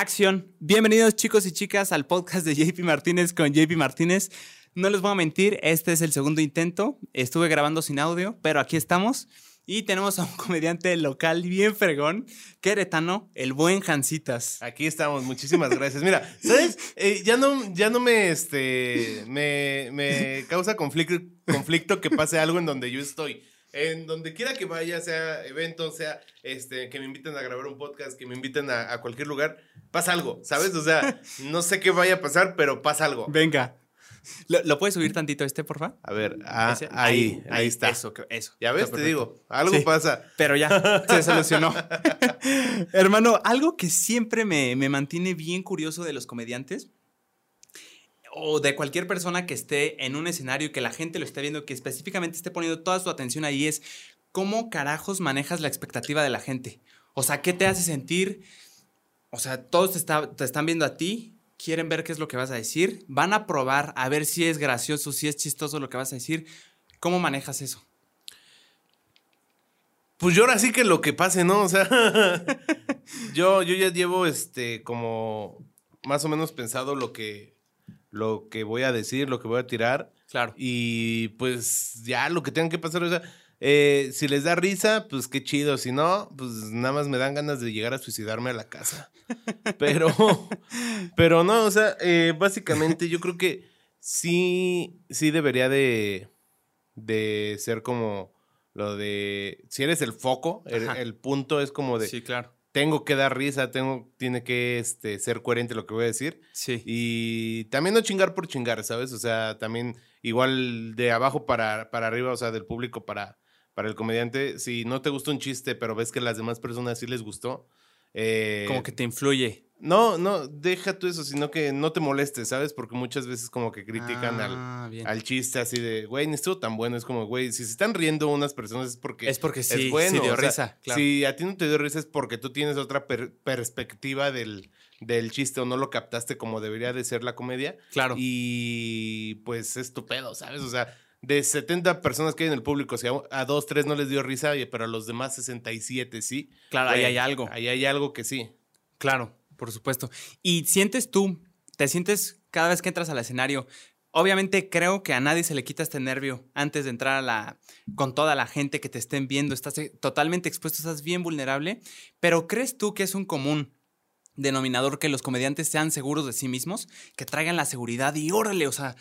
Acción. Bienvenidos chicos y chicas al podcast de JP Martínez con JP Martínez. No les voy a mentir, este es el segundo intento. Estuve grabando sin audio, pero aquí estamos. Y tenemos a un comediante local bien fregón, queretano, el buen Jancitas. Aquí estamos, muchísimas gracias. Mira, ¿sabes? Eh, ya, no, ya no me, este, me, me causa conflicto, conflicto que pase algo en donde yo estoy en donde quiera que vaya, sea evento, sea este, que me inviten a grabar un podcast, que me inviten a, cualquier lugar, pasa algo, ¿sabes? O sea, no sé qué vaya a pasar, pero pasa algo. Venga. ¿Lo, puedes subir tantito este, porfa? A ver, ah, ahí, ahí, está. Eso, eso. Ya ves, te digo, algo pasa. Pero ya, se solucionó. Hermano, algo que siempre me, me mantiene bien curioso de los comediantes o de cualquier persona que esté en un escenario y que la gente lo esté viendo, que específicamente esté poniendo toda su atención ahí, es cómo carajos manejas la expectativa de la gente. O sea, ¿qué te hace sentir? O sea, todos te, están viendo a ti, quieren ver qué es lo que vas a decir, van a probar a ver si es gracioso, si es chistoso lo que vas a decir. ¿Cómo manejas eso? Pues yo ahora sí que lo que pase, ¿no? O sea, yo, yo ya llevo este como más o menos pensado lo que lo que voy a decir, lo que voy a tirar. Claro. Y pues ya lo que tengan que pasar, o sea, eh, si les da risa, pues qué chido. Si no, pues nada más me dan ganas de llegar a suicidarme a la casa. Pero, pero no, o sea, eh, básicamente yo creo que sí, sí debería de, de ser como lo de, si eres el foco, el, el, punto es como de, sí, claro tengo que dar risa, tengo, tiene que este, ser coherente lo que voy a decir. Sí. Y también no chingar por chingar, ¿sabes? O sea, también igual de abajo para, para arriba, o sea, del público para, para el comediante. Si no te gusta un chiste, pero ves que a las demás personas sí les gustó. Eh, Como que te influye. No, no, deja tú eso, sino que no te molestes, ¿sabes? Porque muchas veces como que critican al, ah, al, chiste así de, güey, ni estuvo tan bueno. Es como, güey, si se están riendo unas personas es porque es porque sí, bueno. dio risa, Si a ti no te dio risa es porque tú tienes otra perspectiva del, del chiste o no lo captaste como debería de ser la comedia. Claro. Y pues es tu pedo, ¿sabes? O sea, de 70 personas que hay en el público, si a, dos, tres no les dio risa, pero a los demás 67 sí. Claro, ahí hay algo. Ahí hay algo que sí. Claro. Por supuesto. Y sientes tú, te sientes cada vez que entras al escenario, obviamente creo que a nadie se le quita este nervio antes de entrar a la, con toda la gente que te estén viendo, estás eh, totalmente expuesto, estás bien vulnerable, pero ¿crees tú que es un común denominador que los comediantes sean seguros de sí mismos, que traigan la seguridad y órale, o sea,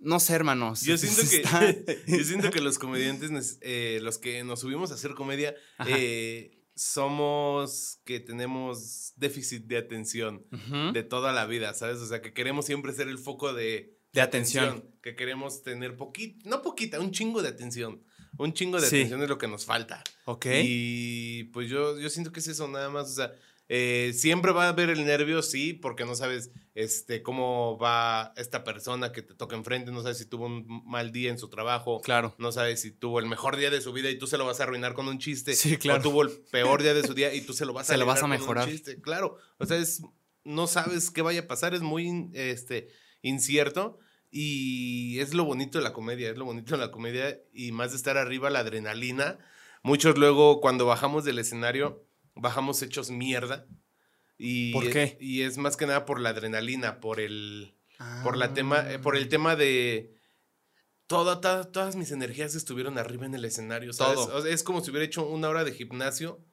no sé, hermanos. Yo siento que, yo siento que los comediantes, eh, los que nos subimos a hacer comedia, eh, somos que tenemos déficit de atención de toda la vida, ¿sabes? O sea, que queremos siempre ser el foco de, de atención. Que queremos tener poquito, no poquita, un chingo de atención. Un chingo de atención es lo que nos falta. Ok. Y pues yo, yo siento que es eso nada más. O sea, eh, siempre va a haber el nervio, sí, porque no sabes este, cómo va esta persona que te toca enfrente, no sabes si tuvo un mal día en su trabajo, claro. no sabes si tuvo el mejor día de su vida y tú se lo vas a arruinar con un chiste, sí, claro. o tuvo el peor día de su día y tú se lo vas a, se lo vas a mejorar. chiste, claro, o sea, es, no sabes qué vaya a pasar, es muy este, incierto. Y es lo bonito de la comedia, es lo bonito de la comedia y más de estar arriba, la adrenalina. Muchos luego cuando bajamos del escenario, bajamos hechos mierda. Y, ¿Por qué? Y es más que nada por la adrenalina, por el, por la tema, eh, por el tema de todas mis energías estuvieron arriba en el escenario. Todo. es como si hubiera hecho una hora de gimnasio,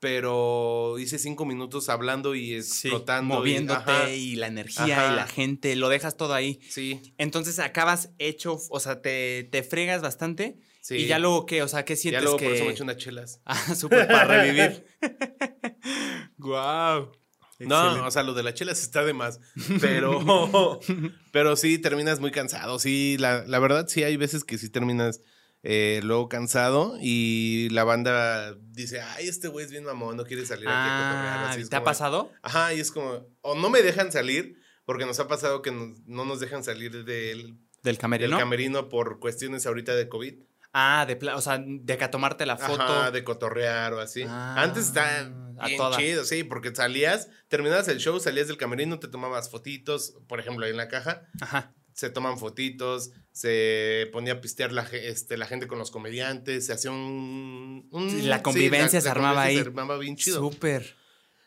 pero hice cinco minutos hablando y explotando. moviéndote y, la energía y la gente, lo dejas todo ahí. Sí. Entonces acabas hecho, o sea, te, te fregas bastante y ya luego, ¿qué? O sea, ¿qué sientes? Ya luego que... por eso me echo unas chelas. Ah, súper para revivir. Guau. No, o sea, lo de las chelas está de más. Pero, pero sí, terminas muy cansado. Sí, la, la verdad, sí, hay veces que sí terminas eh, luego cansado y la banda dice, ay, este güey es bien mamón, no quiere salir aquí a ah, ¿Te ha pasado? Ajá, y es como, o no me dejan salir, porque nos ha pasado que no nos dejan salir del, del camerino. Del camerino por cuestiones ahorita de COVID. Ah, de o sea, de que tomarte la foto. Ajá, de cotorrear o así. Antes está ah, bien chido, sí, porque salías, terminabas el show, salías del camerino, te tomabas fotitos, por ejemplo, ahí en la caja. Ajá. Se toman fotitos, se ponía a pistear la, este, la gente con los comediantes, se hacía un... la convivencia se armaba ahí. Se armaba bien chido. Súper.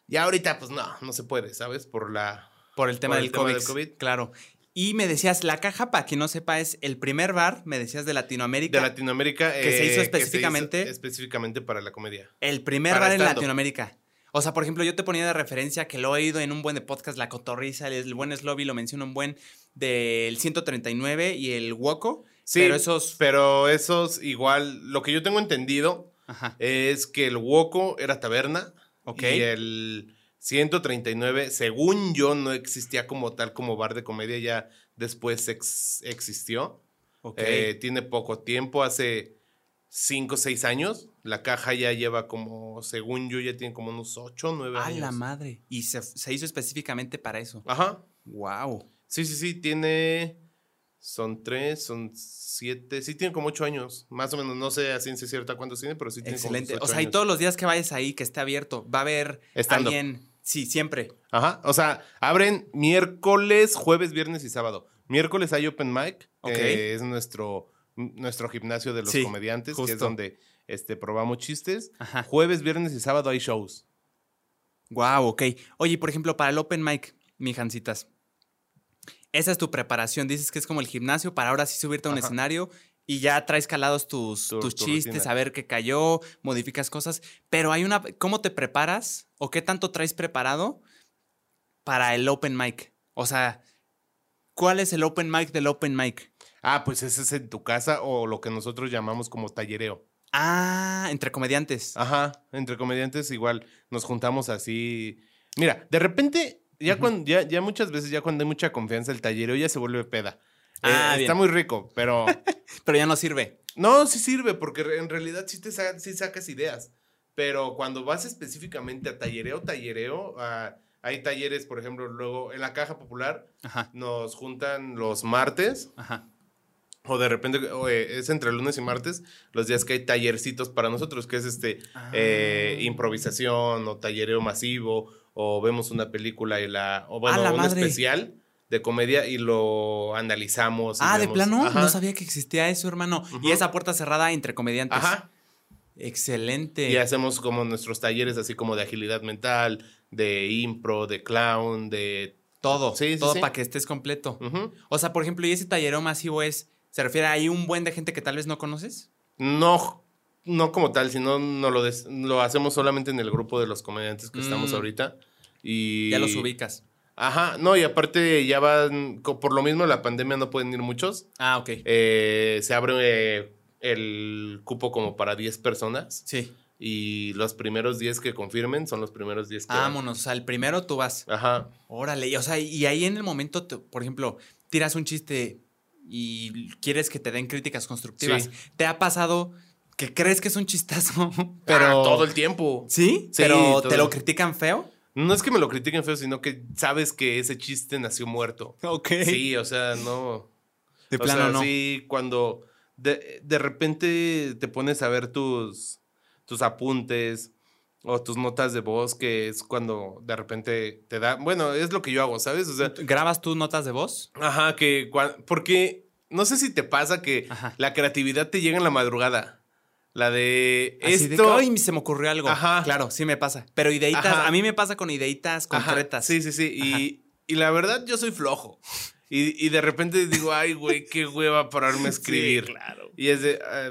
Ya ahorita, pues no, no se puede, ¿sabes? Por la. Por el tema, Por el tema COVID, del COVID. Claro. Y me decías, La Caja, para quien no sepa, es el primer bar, me decías, de Latinoamérica. De Latinoamérica. Que se hizo eh, específicamente- específicamente para la comedia. El primer Para bar en. Latinoamérica. O sea, por ejemplo, yo te ponía de referencia que lo he oído en un buen de podcast, La Cotorriza, el, buen Slobby lo menciona un buen del 139 y el Woco. Sí, pero esos. Pero esos, igual, lo que yo tengo entendido Ajá. es que el Woco era taberna. Ok. Y el 139, según yo, no existía como tal como bar de comedia, ya después ex- existió. Eh, tiene poco tiempo, hace 5 o 6 años. La caja ya lleva como, según yo, ya tiene como unos 8 o 9 ¡A años. la madre! Y se, se hizo específicamente para eso. Ajá. ¡Wow! Sí, sí, sí, tiene. Son 3, son 7, sí, tiene como 8 años. Más o menos, no sé a ciencia cierta cuántos tiene, pero sí tiene Excelente. como O sea, y todos los días que vayas ahí, que esté abierto, va a haber Stand-up. alguien. Sí, siempre. Ajá, o sea, abren miércoles, jueves, viernes y sábado. Miércoles hay open mic, Ok. que es nuestro, nuestro gimnasio de los Sí, comediantes, que es donde este, probamos chistes. Ajá. Jueves, viernes y sábado hay shows. Wow, ok. Oye, por ejemplo, para el open mic, mi Jancitas. Esa es tu preparación. Dices que es como el gimnasio para ahora sí subirte a un Ajá. escenario y ya traes calados tus, Tu- tus tu chistes, rutina. a ver qué cayó, modificas cosas. Pero hay una. ¿Cómo te preparas o qué tanto traes preparado para el open mic? O sea, ¿cuál es el open mic del open mic? Ah, pues ese es en tu casa o lo que nosotros llamamos como tallereo. Ah, entre comediantes. Ajá, entre comediantes igual nos juntamos así. Mira, de repente, ya, cuando, ya, ya muchas veces, ya cuando hay mucha confianza, el tallereo ya se vuelve peda. Eh, Ah, está bien. muy rico, pero Pero ya no sirve. no, sí sirve, porque en realidad sí te sa- sí sacas ideas. Pero cuando vas específicamente a tallereo, tallereo, ah, hay talleres, por ejemplo, luego en la caja popular Ajá, nos juntan los martes, ajá. o de repente o, eh, es entre lunes y martes, los días que hay tallercitos para nosotros, que es este eh, Ah. improvisación o tallereo masivo, o vemos una película y la, o bueno, la un madre! especial de comedia y lo analizamos. y Ah, de plano, Ajá. no sabía que existía eso, hermano. Y esa puerta cerrada entre comediantes. Ajá. Excelente. Y hacemos como nuestros talleres así como de agilidad mental, de impro, de clown, de... Todo, Sí, sí, todo sí. para que estés completo. O sea, por ejemplo, ¿y ese tallereo masivo es, se refiere a ahí un buen de gente que tal vez no conoces? No, no como tal, sino no lo, des- lo hacemos solamente en el grupo de los comediantes que estamos Mm. ahorita. Y... Ya los ubicas. Ajá, no, y aparte ya van, por lo mismo la pandemia no pueden ir muchos. Ah, ok. Eh, se abre eh, el cupo como para 10 personas Sí. y los primeros 10 que confirmen son los primeros 10 que... Vámonos. O sea, el primero tú vas. Ajá. Órale. y, O sea, y ahí en el momento, te- por ejemplo, tiras un chiste y quieres que te den críticas constructivas. Sí. ¿Te ha pasado que crees que es un chistazo, pero... Pero todo el tiempo. ¿Sí? Sí, pero ¿te lo critican feo? No es que me lo critiquen feo, sino que sabes que ese chiste nació muerto. Ok. Sí, o sea, no. De o plano sea, no. sí, cuando de, de repente te pones a ver tus, tus apuntes o tus notas de voz, que es cuando de repente te da. Bueno, es lo que yo hago, ¿sabes? O sea, ¿Grabas tus notas de voz? ajá, que. Porque no sé si te pasa que Ajá. la creatividad te llega en la madrugada. La de. Así de esto. que, "Ay, se me ocurrió algo. Ajá. Claro, sí me pasa. Pero ideitas, Ajá. a mí me pasa con ideitas Ajá, concretas. Sí, sí, sí. Y, y la verdad, yo soy flojo. Y, y de repente digo, ay, güey, qué hueva pararme a escribir. claro. Y es de, "Ah,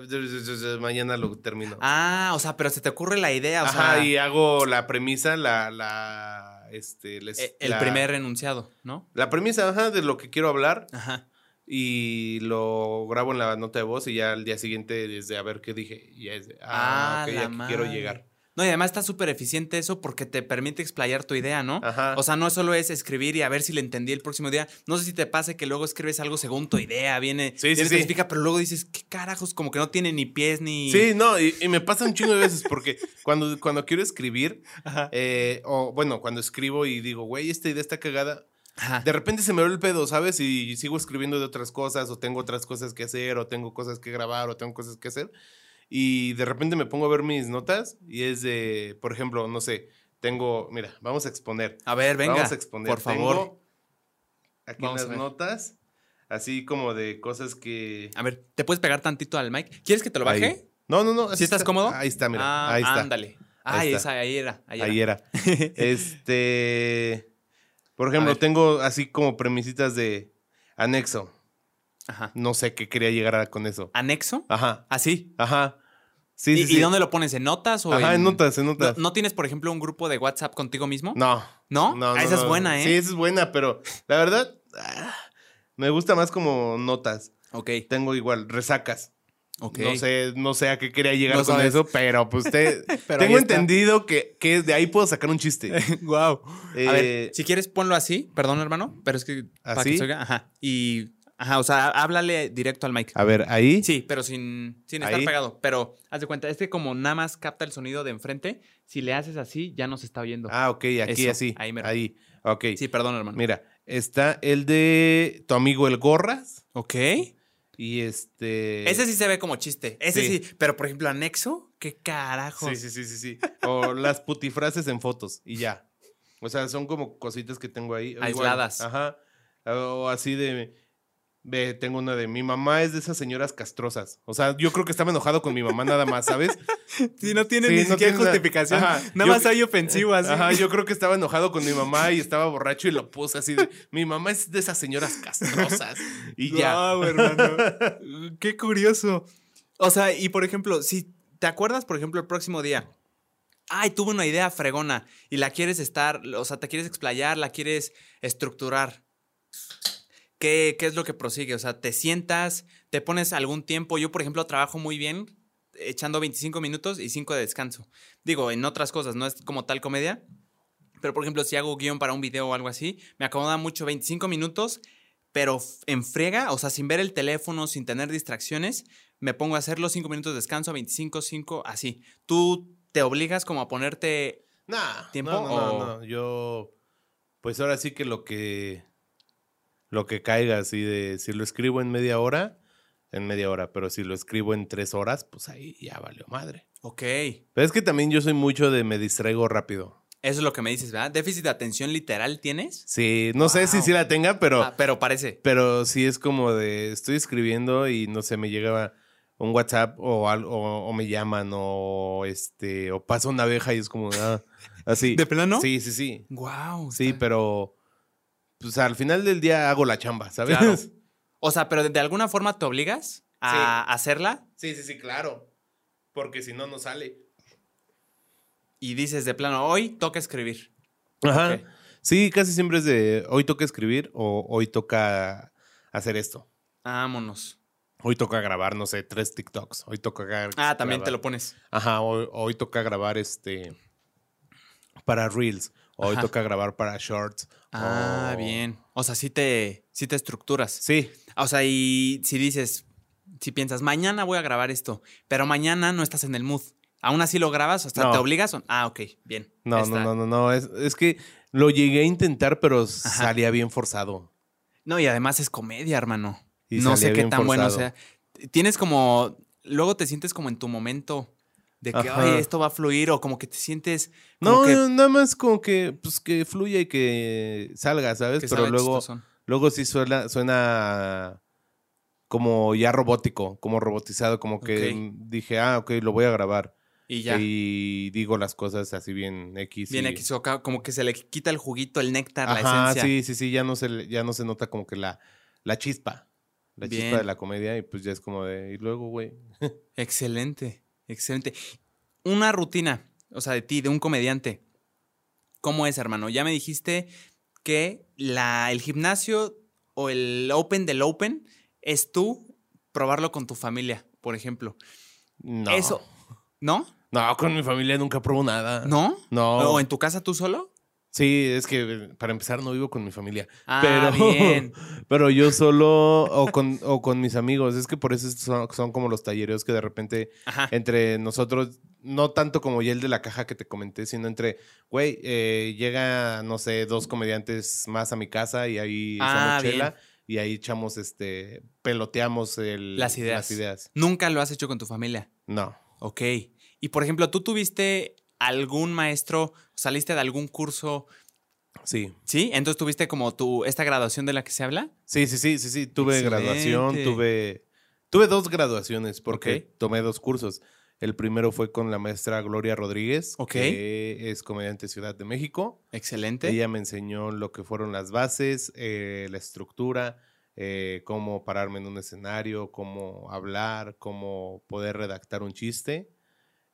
mañana lo termino. Ah, o sea, pero se te ocurre la idea, o Ajá, sea, y hago la premisa, la, la, este, les- e- el la- primer enunciado, ¿no? La premisa, ajá, de lo que quiero hablar Ajá. Y lo grabo en la nota de voz y ya al día siguiente desde a ver qué dije. Y ya es de, ah, ok, la aquí quiero llegar. No, y además está súper eficiente eso porque te permite explayar tu idea, ¿no? Ajá. O sea, no solo es escribir y a ver si le entendí el próximo día. No sé si te pase que luego escribes algo según tu idea, viene, Sí, sí, te sí. explica, pero luego dices, ¿qué carajos? Como que no tiene ni pies ni. Sí, no, y, y me pasa un chingo de veces porque cuando, cuando quiero escribir, eh, o bueno, cuando escribo y digo, güey, esta idea está cagada, Ajá. de repente se me va el pedo, ¿sabes? Y sigo escribiendo de otras cosas, o tengo otras cosas que hacer, o tengo cosas que grabar, o tengo cosas que hacer. Y de repente me pongo a ver mis notas y es de, por ejemplo, no sé, tengo, mira, vamos a exponer. A ver, venga. Vamos a exponer. Por favor. Tengo aquí Vamos las notas, así como de cosas que... A ver, ¿te puedes pegar tantito al mic? ¿Quieres que te lo baje? Ahí. No, no, no. así ¿Sí estás está. cómodo? Ahí está, mira. Ah, ahí está. Ándale. Ah, Ahí está. esa, ahí era. Ahí, Ahí era. era. este. Por ejemplo, tengo así como premisitas de anexo. Ajá. No sé qué quería llegar a con eso. ¿Anexo? Ajá, Así. ajá. Sí, ¿Y, sí, y sí. dónde lo pones? ¿En notas o Ajá, en notas, en ¿No, notas. no tienes, por ejemplo, un grupo de WhatsApp contigo mismo? No. ¿No? Ah, esa es buena, ¿eh? Sí, esa es buena, pero la verdad, ah, me gusta más como notas. Ok, Tengo igual, resacas. No sé, no sé a qué quería llegar No con sabes. eso, pero pues te, Pero tengo entendido que, que de ahí puedo sacar un chiste. wow. Eh, A ver, si quieres ponlo así, perdón, hermano, pero es que para ¿Así? que se oiga, ajá. Y ajá, o sea, háblale directo al mic. A ver, ahí. Sí, pero sin, sin estar Ahí. pegado. Pero haz de cuenta, este como nada más capta el sonido de enfrente, si le haces así, ya no se está oyendo. Ah, ok, aquí Eso, así. ahí mero. ahí. Ok. sí, perdón, hermano. Mira, está el de tu amigo el Gorras. Ok. Y este. Ese sí se ve como chiste. Ese sí. Sí. Pero, por ejemplo, anexo, ¿qué carajo? Sí, sí, sí, sí, sí. O las putifrases en fotos y ya. O sea, son como cositas que tengo ahí. Igual, Aisladas. ajá. O así de. Ve, tengo una de mi mamá es de esas señoras castrosas. O sea, yo creo que estaba enojado con mi mamá nada más, ¿sabes? Sí, no tiene Sí, ni no siquiera tiene nada. justificación. Ajá. Nada Yo- más hay ofensivo así. Ajá, yo creo que estaba enojado con mi mamá y estaba borracho y lo puse así de. Mi mamá es de esas señoras castrosas. Y ya. Guau, hermano. Qué curioso. O sea, y por ejemplo, si te acuerdas, por ejemplo, el próximo día. Ay, tuve una idea fregona y la quieres estar, o sea, te quieres explayar, la quieres estructurar. ¿Qué, ¿Qué es lo que prosigue? O sea, te sientas, te pones algún tiempo. Yo, por ejemplo, trabajo muy bien echando 25 minutos y 5 de descanso. Digo, en otras cosas, no es como tal comedia. Pero, por ejemplo, si hago guion para un video o algo así, me acomoda mucho 25 minutos, pero en friega, o sea, sin ver el teléfono, sin tener distracciones, me pongo a hacerlo 5 minutos de descanso, 25, 5, así. ¿Tú te obligas como a ponerte... Nah, ¿Tiempo No, no, o- no, no. Yo. Pues ahora sí que lo que. Lo que caiga, así de. Si lo escribo en media hora, en media hora. Pero si lo escribo en tres horas, pues ahí ya valió madre. Ok, Pero es que también yo soy mucho de me distraigo rápido. eso es lo que me dices, ¿verdad? ¿Déficit de atención literal tienes? Sí, no sé si sí la tenga, pero. Ah, pero parece. Pero sí es como de. Estoy escribiendo y no sé, me llega un WhatsApp o algo, o, o me llaman, o este. O pasa una abeja y es como. ah, así. ¿De plano? Sí, sí, sí. Wow. Sí, pero pues al final del día hago la chamba, ¿sabes? Claro. O sea, pero de, de alguna forma te obligas a hacerla Sí, sí, sí, claro. Porque si no, no sale. y dices de plano, hoy toca escribir. Ajá. Sí, casi siempre es de hoy toca escribir o hoy toca hacer esto. Vámonos. Hoy toca grabar, no sé, tres TikToks. Hoy toca gra- Ah, también te lo grabar- pones. Ajá, hoy, hoy toca grabar este para Reels. Hoy Ajá. toca grabar para Shorts. Ah, o- bien. O sea, sí te, sí te estructuras. Sí, O sea, y si dices, si piensas, mañana voy a grabar esto, pero mañana no estás en el mood. ¿Aún así lo grabas? ¿Hasta No. te obligas? o- Ah, ok, bien. no, no, no, no, no. Es, es que lo llegué a intentar, pero salía bien forzado. No, y además es comedia, hermano. Y no sé qué tan bueno forzado. sea. Tienes como. Luego te sientes como en tu momento. De que, ay, esto va a fluir. O como que te sientes. No, que, nada más como que, pues que fluya y que salga, ¿sabes? que Pero luego, luego sí suena, suena como ya robótico, como robotizado, como que dije, ah, ok, lo voy a grabar. Y ya. Y digo las cosas así bien X. Bien y- X, como que se le quita el juguito, el néctar, la Ajá, esencia. sí, sí, sí, ya no se, ya no se nota como que la, la chispa. La Bien. chispa de la comedia y pues ya es como de, y luego, güey. Excelente, excelente. Una rutina, o sea, de ti, de un comediante. ¿Cómo es, hermano? Ya me dijiste que la, el gimnasio o el open del open es tú probarlo con tu familia, por ejemplo. No. Eso, ¿no? No, con mi familia nunca pruebo nada. ¿No? No. ¿O en tu casa tú solo? Sí, es que para empezar no vivo con mi familia. Ah, pero, bien. pero yo solo o con, o con mis amigos. Es que por eso son, son como los tallereos que de repente Ajá. entre nosotros, no tanto como ya el de la caja que te comenté, sino entre, güey, eh, llega, no sé, dos comediantes más a mi casa y ahí Ah, echamos chela y ahí echamos, este, peloteamos el- Las ideas. Las ideas. Nunca lo has hecho con tu familia. No. Ok. Y por ejemplo, ¿tú tuviste algún maestro, saliste de algún curso? Sí. ¿Sí? Entonces tuviste como tu, esta graduación de la que se habla. Sí, sí, sí, sí, sí. Tuve Excelente. graduación, tuve, tuve dos graduaciones porque tomé dos cursos. El primero fue con la maestra Gloria Rodríguez, que es comediante Ciudad de México. Excelente. Ella me enseñó lo que fueron las bases, eh, la estructura, eh, cómo pararme en un escenario, cómo hablar, cómo poder redactar un chiste.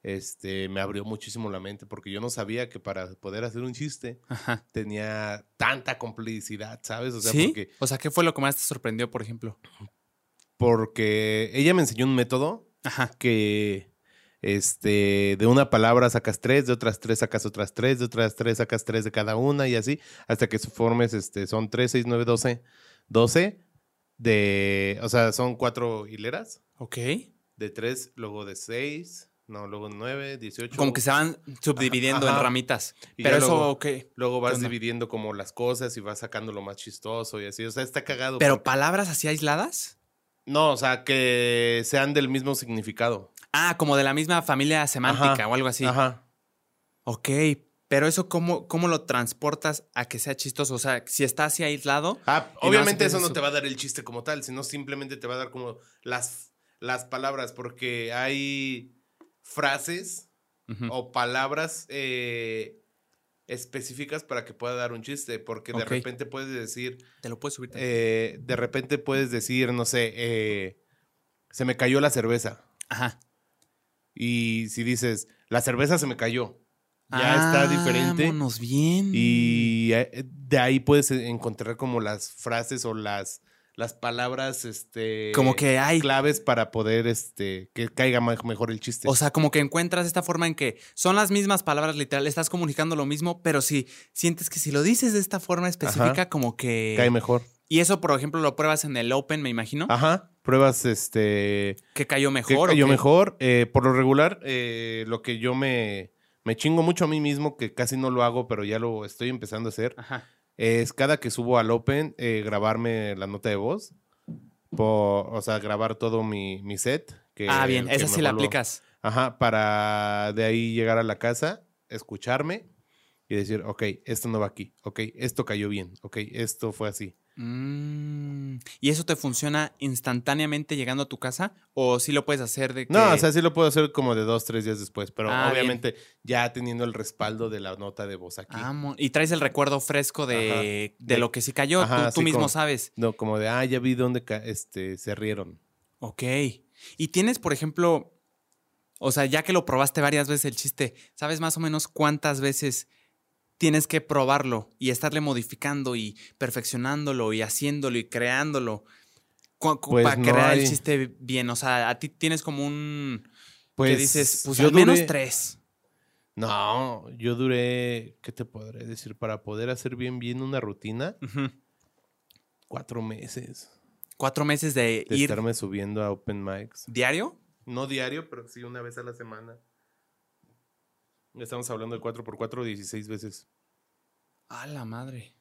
Este, me abrió muchísimo la mente porque yo no sabía que para poder hacer un chiste Ajá. tenía tanta complicidad, ¿sabes? O sea, ¿Sí? porque, O sea, ¿qué fue lo que más te sorprendió, por ejemplo? porque ella me enseñó un método Ajá. que este, de una palabra sacas tres, de otras tres sacas otras tres, de otras tres sacas tres de cada una y así, hasta que formes, este, son tres, seis, nueve, doce, doce de, o sea, son cuatro hileras, Ok. de tres, luego de seis, no, luego nueve, dieciocho. Como que se van subdividiendo Ajá. en ramitas. Y Pero eso, luego- ok. Luego vas dividiendo como las cosas y vas sacando lo más chistoso y así, o sea, está cagado. ¿Pero porque- palabras así aisladas? No, o sea, que sean del mismo significado. Ah, como de la misma familia semántica Ajá. o algo así. Ajá. Ok. Pero eso, ¿cómo, ¿cómo lo transportas a que sea chistoso? O sea, si está así aislado. Ah, obviamente eso no te va a dar el chiste como tal, sino simplemente te va a dar como las, las palabras, porque hay frases o palabras eh, específicas para que pueda dar un chiste, porque de repente puedes decir, Te lo puedes subir. eh, de repente puedes decir, no sé, eh, se me cayó la cerveza. Ajá. Y si dices, la cerveza se me cayó, ya está diferente. Vámonos bien. Y de ahí puedes encontrar como las frases o las, las palabras este, Como que hay. claves para poder este, que caiga mejor el chiste. O sea, como que encuentras esta forma en que son las mismas palabras literal, estás comunicando lo mismo, pero si sientes que si lo dices de esta forma específica, Ajá. como que. Cae mejor. Y eso, por ejemplo, lo pruebas en el Open, me imagino. Ajá. Pruebas este. Que cayó que mejor. ¿o cayó mejor. Eh, por lo regular, eh, lo que yo me, me chingo mucho a mí mismo, que casi no lo hago, pero ya lo estoy empezando a hacer, Ajá. Es cada que subo al Open, eh, grabarme la nota de voz. Po- o sea, grabar todo mi, mi set. Que, ah, bien, esa sí la vuelvo- aplicas. Ajá, para de ahí llegar a la casa, escucharme y decir, ok, esto no va aquí, ok, esto cayó bien, ok, esto fue así. Mm, ¿Y eso te funciona instantáneamente llegando a tu casa? ¿O sí lo puedes hacer de que.? No, o sea, sí lo puedo hacer como de dos, tres días después, pero Ah, bien. obviamente ya teniendo el respaldo de la nota de voz aquí. Ah, y traes el recuerdo fresco de, de De- lo que sí cayó. Ajá, tú tú sí, mismo como- sabes. No, como de, ah, ya vi dónde este, se rieron. Ok. Y tienes, por ejemplo, o sea, ya que lo probaste varias veces el chiste, ¿sabes más o menos cuántas veces tienes que probarlo y estarle modificando y perfeccionándolo y haciéndolo y creándolo Pues para no crear el chiste bien? O sea, a ti tienes como un... Pues que dices, pues yo al menos duré- tres. No, yo duré, ¿qué te podré decir? Para poder hacer bien, bien una rutina, cuatro meses Cuatro meses de, de ir estarme subiendo a open mics. diario. No diario, pero sí una vez a la semana. Estamos hablando de 4x4, 16 veces. A la madre.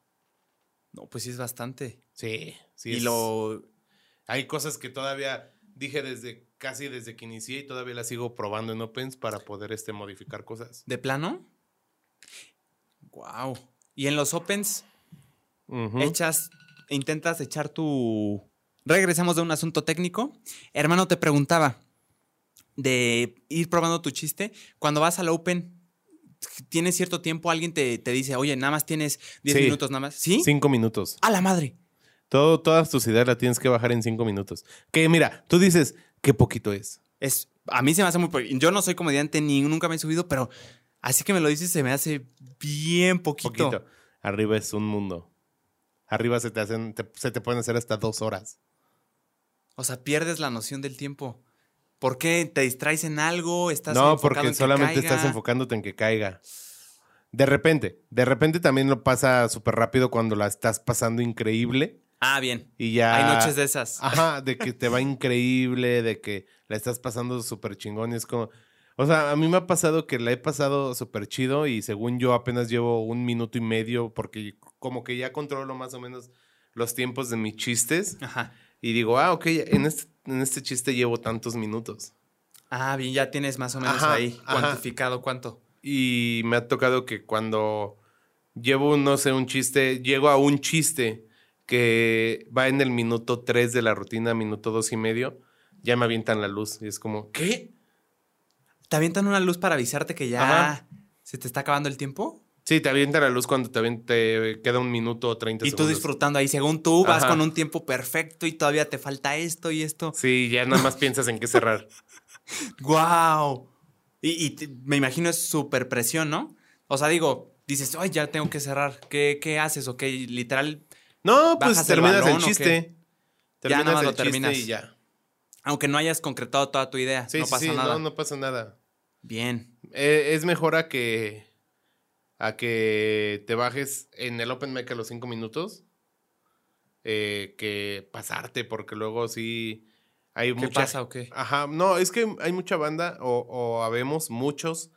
No, pues sí es bastante. Sí, sí. y es- lo... Hay cosas que todavía dije desde casi desde que inicié y todavía las sigo probando en Opens para poder este, modificar cosas. ¿De plano? Wow. Y en los opens, echas, intentas echar tu. Regresamos de un asunto técnico. Hermano, te preguntaba de ir probando tu chiste. Cuando vas al Open, ¿tienes cierto tiempo? Alguien te, te dice, oye, nada más tienes 10 Sí. minutos, nada más. ¿Sí? Cinco minutos. A la madre. Todo, todas tus ideas las tienes que bajar en cinco minutos. Que mira, tú dices, qué poquito es. Es, a mí se me hace muy. po- Yo no soy comediante ni nunca me he subido, pero así que me lo dices, se me hace bien poquito. Poquito. Arriba es un mundo. Arriba se te hacen, te- se te pueden hacer hasta dos horas. O sea, pierdes la noción del tiempo. ¿Por qué? ¿Te distraes en algo? ¿Estás No, porque en que solamente estás enfocándote en que caiga. De repente, de repente también lo pasa súper rápido cuando la estás pasando increíble Ah, bien. y ya... Hay noches de esas. Ajá, de que te va increíble, de que la estás pasando súper chingón y es como... O sea, a mí me ha pasado que la he pasado súper chido y según yo apenas llevo un minuto y medio porque como que ya controlo más o menos los tiempos de mis chistes Ajá. Y digo, ah, ok, en este, en este chiste llevo tantos minutos. Ah, bien, ya tienes más o menos Ajá, ahí ajá. cuantificado cuánto. Y me ha tocado que cuando llevo, no sé, un chiste, llego a un chiste que va en el minuto 3 de la rutina, minuto dos y medio, ya me avientan la luz. Y es como, ¿qué? ¿Te avientan una luz para avisarte que ya Ajá. se te está acabando el tiempo? Sí, te avienta la luz cuando te, te queda un minuto o 30 Y tú segundos. disfrutando ahí, según tú, vas Ajá. con un tiempo perfecto y todavía te falta esto y esto. Sí, ya nada más piensas en qué cerrar. ¡Guau! Y, y te- me imagino es súper presión, ¿no? O sea, digo, dices, ay, ya tengo que cerrar. ¿Qué, qué haces? Ok, literal, No, pues ¿Bajas el terminas el, balón o chiste. Terminas nada más el lo terminas. y ya. aunque no hayas concretado toda tu idea, Sí, no sí, pasa sí, nada. No, no pasa nada. Bien. Eh, es mejor a que a que te bajes en el open mic a los cinco minutos eh, que pasarte, porque luego sí hay ¿Qué mucha pasa o qué? Ajá, no, es que hay mucha banda o, o habemos muchos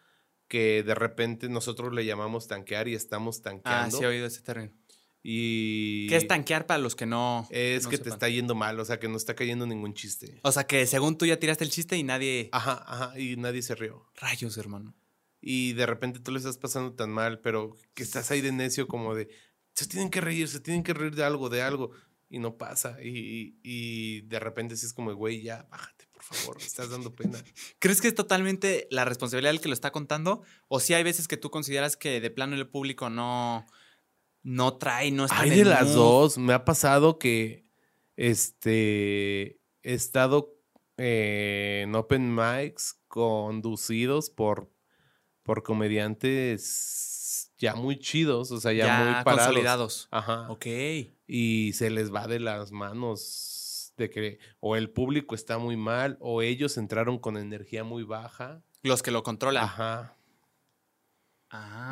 que de repente nosotros le llamamos tanquear y estamos Ah, tanqueando. sí he oído ese término. Y ¿Qué es tanquear para los que no. es no que te está yendo mal, o sea, que no está cayendo ningún chiste. O sea, que según tú ya tiraste el chiste y nadie. Ajá, ajá, y nadie se rió. Rayos, hermano. Y de repente tú le estás pasando tan mal, pero que estás ahí de necio como de, se tienen que reír, se tienen que reír de algo, de algo. Y no pasa. Y, y de repente sí es como, güey, ya, bájate, por favor, me estás dando pena. ¿Crees que es totalmente la responsabilidad del que lo está contando? ¿O si hay veces que tú consideras que de plano el público no, no trae, no está Hay de las dos. Me ha pasado que este he estado eh, en open mics conducidos por, por comediantes ya muy chidos, o sea, ya, Ya, muy parados. consolidados. Ajá. Ok. Y se les va de las manos de que o el público está muy mal o ellos entraron con energía muy baja. Los que lo controlan. Ajá.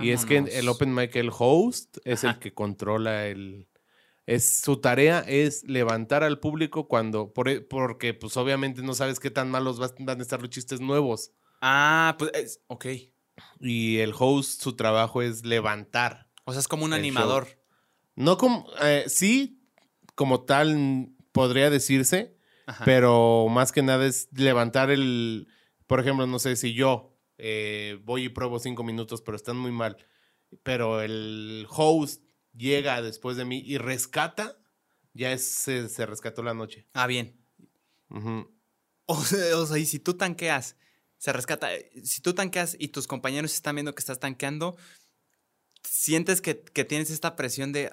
Y es que el open mic, el host, es el que controla el... Es, su tarea es levantar al público cuando... por e- porque pues obviamente no sabes qué tan malos van a estar los chistes nuevos. Ah, pues, es- ok. Y el host, su trabajo es levantar. O sea, es como un animador. No como... eh, sí, como tal podría decirse, Ajá. pero más que nada es levantar el... Por ejemplo, no sé si yo eh, voy y pruebo cinco minutos, pero están muy mal. Pero el host llega después de mí y rescata, ya es, se, se rescató la noche. Ah, bien. Ujú. O sea, o sea, y si tú tanqueas, se rescata. eh, Si tú tanqueas y tus compañeros están viendo que estás tanqueando, sientes que, que tienes esta presión de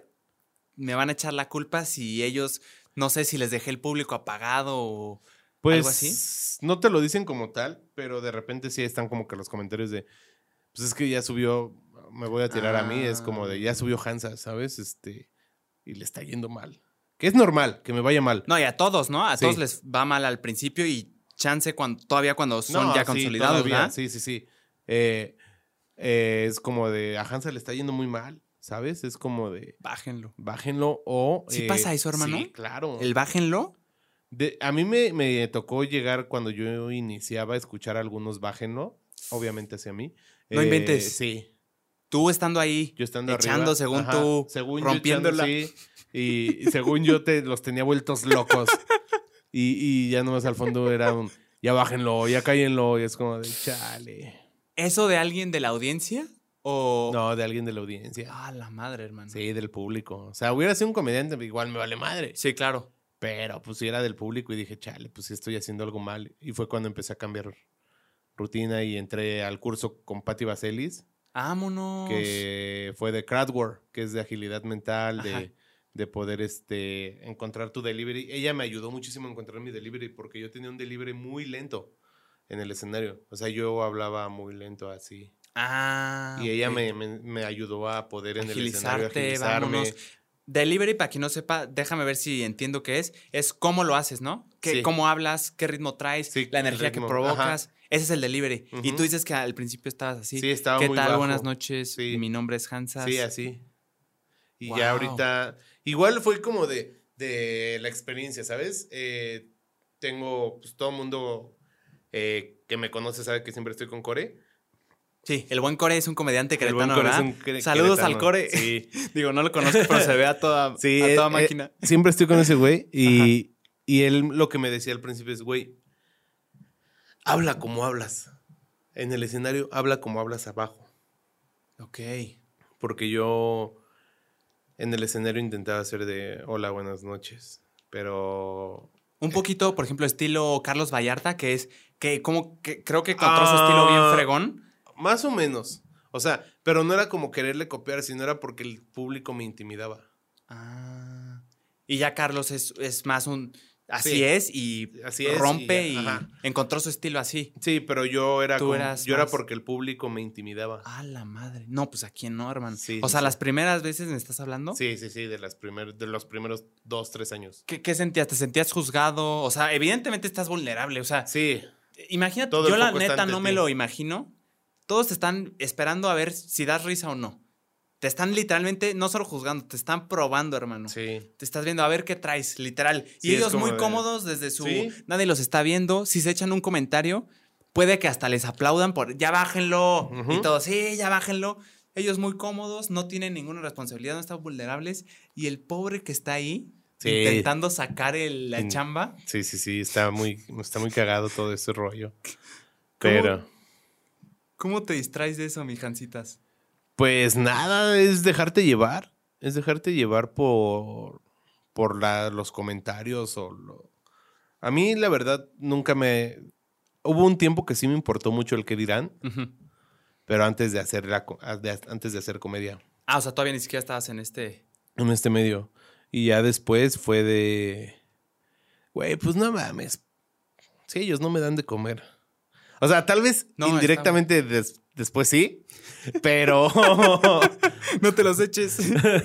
me van a echar la culpa si ellos, no sé si les dejé el público apagado o Pues algo así. no te lo dicen como tal, pero de repente sí están como que los comentarios de, pues es que ya subió, me voy a tirar a mí, es como de, Ah. ya subió Hansa, ¿sabes? Este, y le está yendo mal. Que es normal, que me vaya mal. No, y a todos, ¿no? A Sí. todos les va mal al principio y chance cuando, todavía cuando son No, ya sí, consolidados, todavía, ¿verdad? Sí, sí, sí. Eh, eh, es como de, a Hansa le está yendo muy mal, ¿sabes? Es como de, Bájenlo. bájenlo o... ¿Sí eh, pasa eso, hermano? Sí, claro. El bájenlo. De- a mí me, me tocó llegar cuando yo iniciaba a escuchar algunos bájenlo, obviamente hacia mí. No Eh, inventes. Sí, Tú estando ahí, yo estando echando arriba. según ajá, tú, según yo rompiéndola. echando, sí, y, y según yo te los tenía vueltos locos. y, y ya nomás al fondo era un, ya bájenlo, ya cállenlo, y es como de, chale. ¿eso de alguien de la audiencia? ¿O.? No, de alguien de la audiencia. Ah, la madre, hermano. Sí, del público. O sea, hubiera sido un comediante, igual me vale madre. Sí, claro. Pero pues sí era del público y dije, chale, pues sí estoy haciendo algo mal. Y fue cuando empecé a cambiar rutina y entré al curso con Patti Vaselis, Vámonos. que fue de crowdwork, que es de agilidad mental, Ajá. de, de poder este, encontrar tu delivery. Ella me ayudó muchísimo a encontrar mi delivery porque yo tenía un delivery muy lento en el escenario. O sea, yo hablaba muy lento así. Ah. y ella me, me- me ayudó a poder en el escenario agilizarme. vámonos. Delivery, para quien no sepa, déjame ver si entiendo qué es. Es cómo lo haces, ¿no? ¿Qué, Sí. ¿Cómo hablas? ¿Qué ritmo traes? Sí, la energía que provocas. Ese es el delivery. Y tú dices que al principio estabas así. Sí, estaba ¿Qué muy tal? bajo. Buenas noches. Sí. Mi nombre es Hansas. Sí, así. Y Wow. ya ahorita, igual fue como de, de la experiencia, ¿sabes? Eh, tengo, pues todo el mundo eh, que me conoce sabe que siempre estoy con Core. Sí, el buen Core es un comediante queretano, ¿verdad? cre- Saludos queretano. al Core. Sí, Digo, no lo conozco, pero se ve a toda, sí, a toda eh, máquina. siempre estoy con ese güey y, y él lo que me decía al principio es, güey, habla como hablas. En el escenario, habla como hablas abajo. Ok. Porque yo en el escenario intentaba hacer de hola, buenas noches. Pero Un poquito, por ejemplo, estilo Carlos Vallarta, que es que como que creo que encontró su estilo bien Ah. fregón. Más o menos. O sea, pero no era como quererle copiar, sino era porque el público me intimidaba. Ah. Y ya Carlos es, es más un así Sí. es y Así es, rompe y encontró su estilo así. Sí, pero yo era eras yo era porque el público me intimidaba. A la madre. No, pues a quién no, hermano. Sí, o sí, sea, las primeras veces me estás hablando. Sí, sí, sí, de las primer, de los primeros dos, tres años. ¿Qué, qué sentías? ¿Te sentías juzgado? O sea, evidentemente estás vulnerable. O sea, Sí, imagínate, Todo yo la neta no me lo imagino. Todos te están esperando a ver si das risa o no. Te están literalmente, no solo juzgando, te están probando, hermano. sí. Te estás viendo a ver qué traes, literal. Sí, y ellos muy de- cómodos desde su... Sí. Nadie los está viendo. Si se echan un comentario, puede que hasta les aplaudan por... Ya bájenlo. Ujú. Y todos, sí, ya bájenlo. Ellos muy cómodos, no tienen ninguna responsabilidad, no están vulnerables. Y el pobre que está ahí, Sí. intentando sacar el- la chamba. Sí, sí, sí, está muy, está muy cagado todo ese rollo. Pero, ¿Cómo te distraes de eso, mijancitas? Pues nada, es dejarte llevar. Es dejarte llevar por, por la- los comentarios o lo... A mí, la verdad, nunca me... Hubo un tiempo que sí me importó mucho el que dirán, pero antes de hacer, la, de- antes de hacer comedia. Ah, o sea, todavía ni siquiera estabas en este... en este medio. Y ya después fue de. Güey, pues no mames. Sí, ellos no me dan de comer. O sea, tal vez No, indirectamente des- después sí. Pero. no te los eches.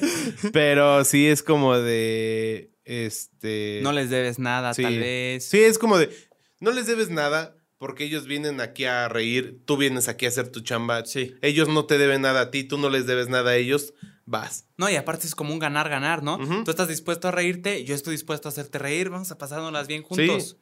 pero sí es como de. Este. no les debes nada, sí. tal vez. Sí, es como de. No les debes nada. Porque ellos vienen aquí a reír, tú vienes aquí a hacer tu chamba. Sí. Ellos no te deben nada a ti, tú no les debes nada a ellos. Vas. No, y aparte es como un ganar-ganar, ¿no? Tú estás dispuesto a reírte, yo estoy dispuesto a hacerte reír, vamos a pasárnoslas bien juntos.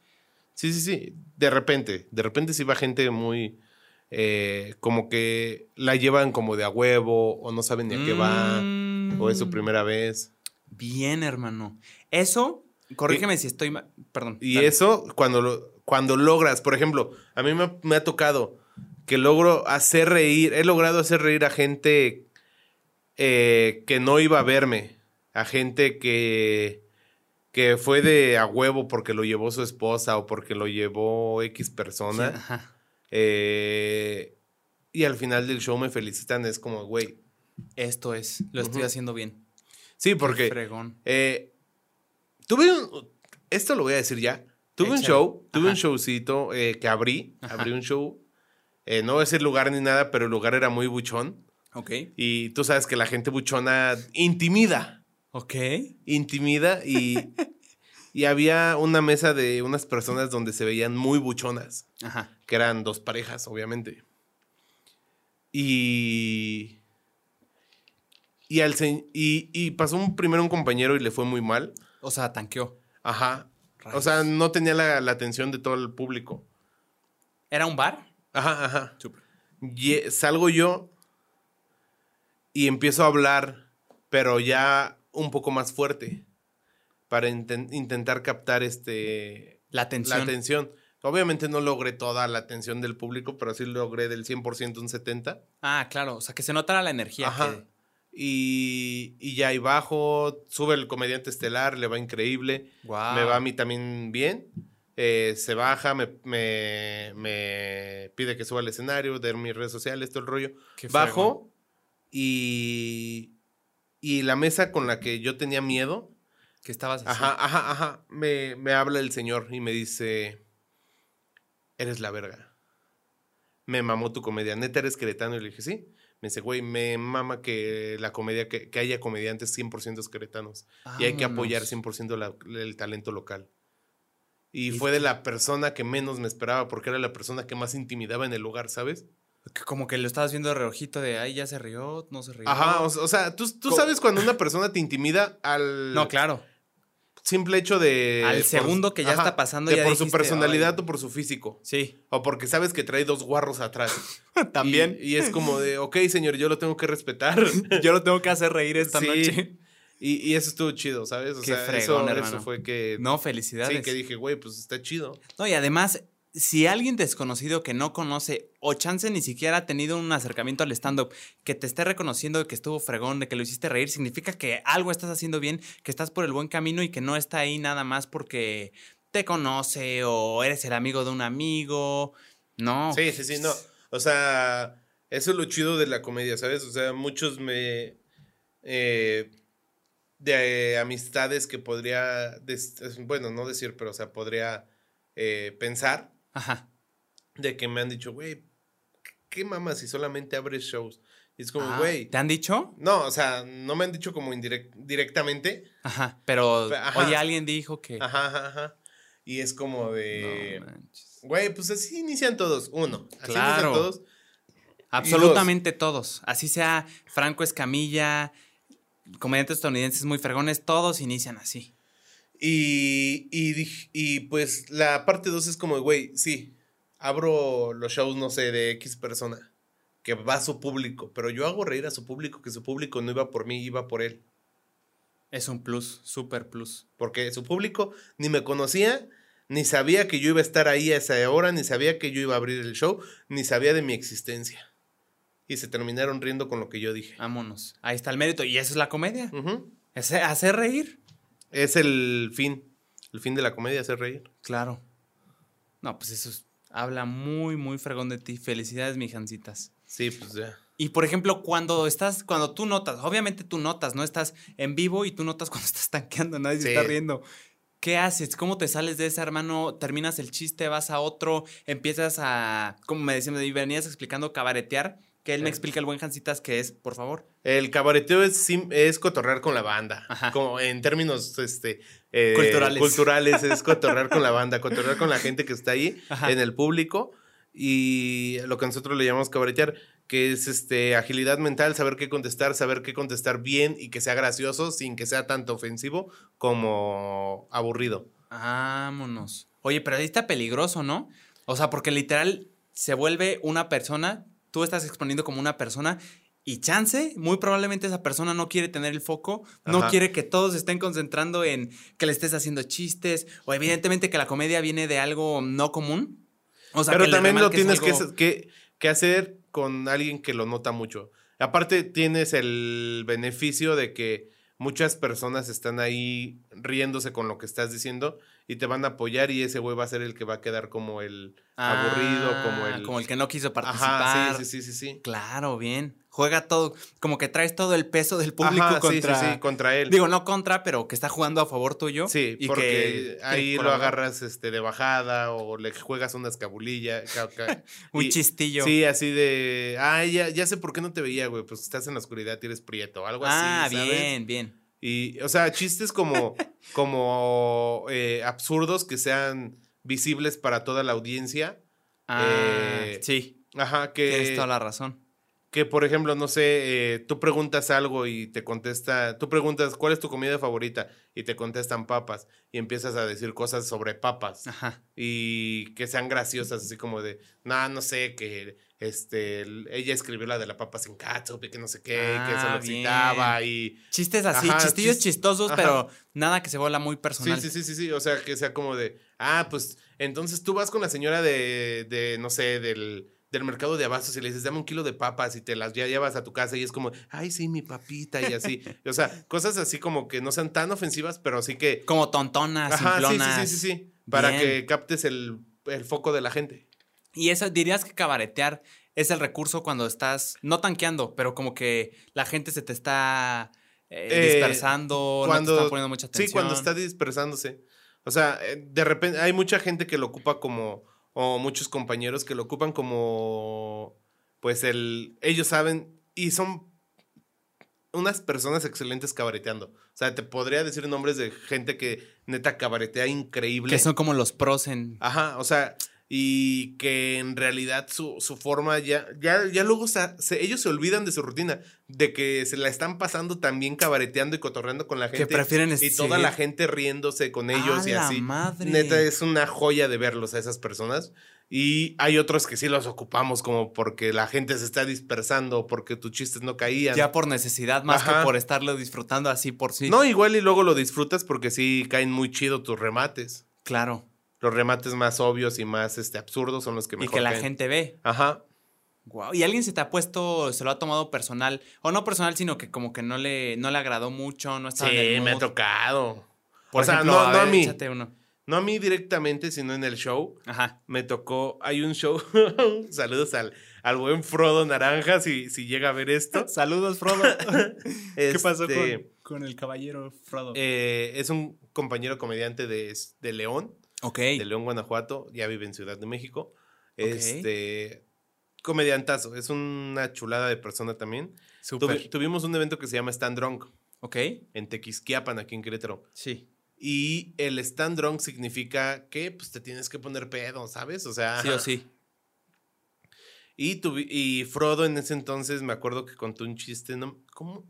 Sí, sí, sí. De repente. De repente sí va gente muy. Eh, como que la llevan como de a huevo o no saben ni a qué va Mm. o es su primera vez. Bien, hermano. Eso, corrígeme si estoy mal. Perdón. Y dale. eso cuando, lo- cuando logras, por ejemplo, a mí me, ha- me ha tocado que logro hacer reír, he logrado hacer reír a gente eh, que no iba a verme, a gente que, que fue de a huevo porque lo llevó su esposa o porque lo llevó X persona. Ajá. Eh, y al final del show me felicitan, es como, güey. Esto es, lo estoy haciendo bien. Sí, porque Fregón. eh, tuve un, esto lo voy a decir ya, tuve un show, tuve un showcito eh, que abrí, Ajá. abrí un show, eh, no a decir lugar ni nada, pero el lugar era muy buchón Ok. y tú sabes que la gente buchona intimida, Ok. intimida y, y había una mesa de unas personas donde se veían muy buchonas. Ajá. Que eran dos parejas, obviamente. Y. Y, al se- y, y pasó un, primero un compañero y le fue muy mal. O sea, tanqueó. Ajá. O sea, no tenía la, la atención de todo el público. ¿Era un bar? Ajá, ajá. Y, eh, salgo yo y empiezo a hablar, pero ya un poco más fuerte. Para inten- intentar captar este, La atención. la atención. Obviamente no logré toda la atención del público, pero sí logré del 100% un 70%. Ah, claro. O sea, que se notara la energía. Ajá. que- Y, y ya ahí bajo, sube el comediante estelar, le va increíble. Guau. Me va a mí también bien. Eh, se baja, me, me, me pide que suba al escenario, de mis redes sociales, todo el rollo. Qué Bajo y, y la mesa con la que yo tenía miedo, Que estabas así. ajá, ajá, ajá, me, me habla el señor y me dice, eres la verga. Me mamó tu comedia. Neta, eres queretano. Y le dije, sí. Me dice, güey, me mama que la comedia, que, que haya comediantes 100% queretanos. Y hay que apoyar Vámonos. 100% la- el talento local. Y Y fue de la persona que menos me esperaba, porque era la persona que más intimidaba en el lugar, ¿sabes? Como que lo estabas viendo de reojito de, ay, ya se rió, no se rió. Ajá, o, o sea, tú, tú sabes cuando una persona te intimida al No, claro. Simple hecho de... Al por- segundo que ya está pasando, de ya por su personalidad "Ay". o por su físico. Sí. O porque sabes que trae dos guarros atrás. También. Y, y es como de, ok, señor, yo lo tengo que respetar. Yo lo tengo que hacer reír esta Sí. noche. Y, y eso estuvo chido, ¿sabes? O Qué sea, fregón, eso, eso fue que... No, felicidades. Sí, que dije, güey, pues está chido. No, y además, si alguien desconocido que no conoce o chance ni siquiera ha tenido un acercamiento al stand-up, que te esté reconociendo que estuvo fregón, de que lo hiciste reír, significa que algo estás haciendo bien, que estás por el buen camino y que no está ahí nada más porque te conoce o eres el amigo de un amigo. No. Sí, sí, sí, no. O sea, eso es lo chido de la comedia, ¿sabes? O sea, muchos me... eh, de amistades que podría, bueno, no decir, pero o sea, podría eh, pensar Ajá. de que me han dicho, güey, ¿qué mamas si solamente abres shows? Y es como, Ah, güey, ¿Te han dicho? no, o sea, no me han dicho como indirect- directamente, Ajá. Pero, Ajá. oye, alguien dijo que. ajá, ajá, ajá. Y es como de, No güey, pues así inician todos, uno, así Claro. inician todos. Absolutamente todos. Así sea Franco Escamilla, comediantes estadounidenses muy fregones, todos inician así. Y, y, y pues la parte 2 es como, güey, sí, abro los shows, no sé, de X persona, que va a su público, pero yo hago reír a su público, que su público no iba por mí, iba por él. Es un plus, super plus. Porque su público ni me conocía, ni sabía que yo iba a estar ahí a esa hora, ni sabía que yo iba a abrir el show, ni sabía de mi existencia. Y se terminaron riendo con lo que yo dije. Vámonos. Ahí está el mérito. Y eso es la comedia. Es hacer reír. Es el fin. El fin de la comedia, hacer reír. Claro. No, pues eso es- habla muy, muy fregón de ti. Felicidades, mijancitas. Sí, pues ya. Y por ejemplo, cuando estás, cuando tú notas, obviamente tú notas, no estás en vivo y tú notas cuando estás tanqueando, nadie se está riendo. ¿Qué haces? ¿Cómo te sales de ese hermano? ¿Terminas el chiste? ¿Vas a otro? ¿Empiezas a, como me decían, me venías explicando, cabaretear? Que él me Eh. explica el buen Jancitas que es, por favor. El cabareteo es, sim- es cotorrear con la banda. Ajá. Como en términos este, eh, Culturales. culturales es cotorrear con la banda, cotorrear con la gente que está ahí Ajá. en el público. Y lo que nosotros le llamamos cabaretear, que es este agilidad mental, saber qué contestar, saber qué contestar bien y que sea gracioso sin que sea tanto ofensivo como aburrido. Vámonos. Oye, pero ahí está peligroso, ¿no? O sea, porque literal se vuelve una persona, tú estás exponiendo como una persona y chance, muy probablemente esa persona no quiere tener el foco, no Ajá. quiere que todos estén concentrando en que le estés haciendo chistes, o evidentemente que la comedia viene de algo no común. O sea, Pero que también lo tienes que, algo- que, que hacer con alguien que lo nota mucho. Aparte, tienes el beneficio de que muchas personas están ahí riéndose con lo que estás diciendo y te van a apoyar y ese güey va a ser el que va a quedar como el aburrido, como Ah, el... Como el que no quiso participar. Ajá, sí, sí, sí, sí. sí. Claro, bien. Juega todo, como que traes todo el peso del público Ajá, contra... sí, sí, contra él. Digo, no contra, pero que está jugando a favor tuyo. Sí, y porque que ahí que lo agarras este, de bajada o le juegas una escabulilla. ca- ca- Un y- chistillo. Sí, así de, ay, ya, ya sé por qué no te veía, güey, pues estás en la oscuridad y eres prieto, algo ah, así, ¿sabes? bien, bien. Y, o sea, chistes como, como eh, absurdos que sean visibles para toda la audiencia. Ah, Eh, sí, Ajá, tienes que, toda la razón. que por ejemplo, no sé, eh, tú preguntas algo y te contesta, tú preguntas, ¿cuál es tu comida favorita? Y te contestan papas y empiezas a decir cosas sobre papas Ajá. y que sean graciosas, así como de, no, no sé, que este, el- ella escribió la de la papa sin catsup y que no sé qué, que eso Ah, lo citaba y... Chistes así, Ajá, chistillos chis- chistosos, ajá. pero nada que se vuela muy Sí, personal. sí, sí, sí, sí, o sea, que sea como de, ah, pues, entonces tú vas con la señora de, de no sé, del, del mercado de abastos y le dices, dame un kilo de papas y te las ya llevas a tu casa y es como, ay, sí, mi papita y así. o sea, cosas así como que no sean tan ofensivas, pero sí que... Como tontonas, Ajá, sí, sí, sí, sí, sí, para Bien. que captes el, el foco de la gente. Y eso, dirías que cabaretear es el recurso cuando estás, no tanqueando, pero como que la gente se te está eh, Eh, dispersando, no te están poniendo mucha atención. Sí, cuando está dispersándose. O sea, eh, de repente hay mucha gente que lo ocupa como, o muchos compañeros que lo ocupan como, pues el, ellos saben y son unas personas excelentes cabareteando. O sea, te podría decir nombres de gente que neta cabaretea increíble. Que son como los pros en... Ajá, o sea, y que en realidad su, su forma ya, ya, ya luego se- se- ellos se olvidan de su rutina, de que se la están pasando también cabareteando y cotorreando con la Que gente. prefieren y toda la gente riéndose con ellos ¡A y la así. madre! Neta, es una joya de verlos a esas personas. Y hay otros que sí los ocupamos como porque la gente se está dispersando, porque tus chistes no caían. Ya por necesidad, más Ajá. que por estarlo disfrutando así por sí. No, igual y luego lo disfrutas porque sí caen muy chido tus remates. Claro. Los remates más obvios y más este, absurdos son los que Y mejor que la gente ve. Ajá. Wow. Y alguien se te ha puesto, se lo ha tomado personal. O no personal, sino que como que no le, no le agradó mucho, no estaba en Sí, el me ha tocado. Por o sea, ejemplo, no, a no a ver, mí. échate uno. no a mí directamente, sino en el show. Ajá. Me tocó, hay un show, saludos al, al buen Frodo Naranja, si, si llega a ver esto. Saludos, Frodo. ¿Qué pasó Este, con, con el caballero Frodo? eh, es un compañero comediante de, de León, ok. de León, Guanajuato, ya vive en Ciudad de México. Este, comediantazo, es una chulada de persona también. Tuvi- tuvimos un evento que se llama Stand Drunk Ok. en Tequisquiapan, aquí en Querétaro. Sí. Y el stand drunk significa que pues te tienes que poner pedo, ¿sabes? O sea, Sí o sí. Y, tuvi- y Frodo en ese entonces me acuerdo que contó un chiste, ¿no? ¿Cómo?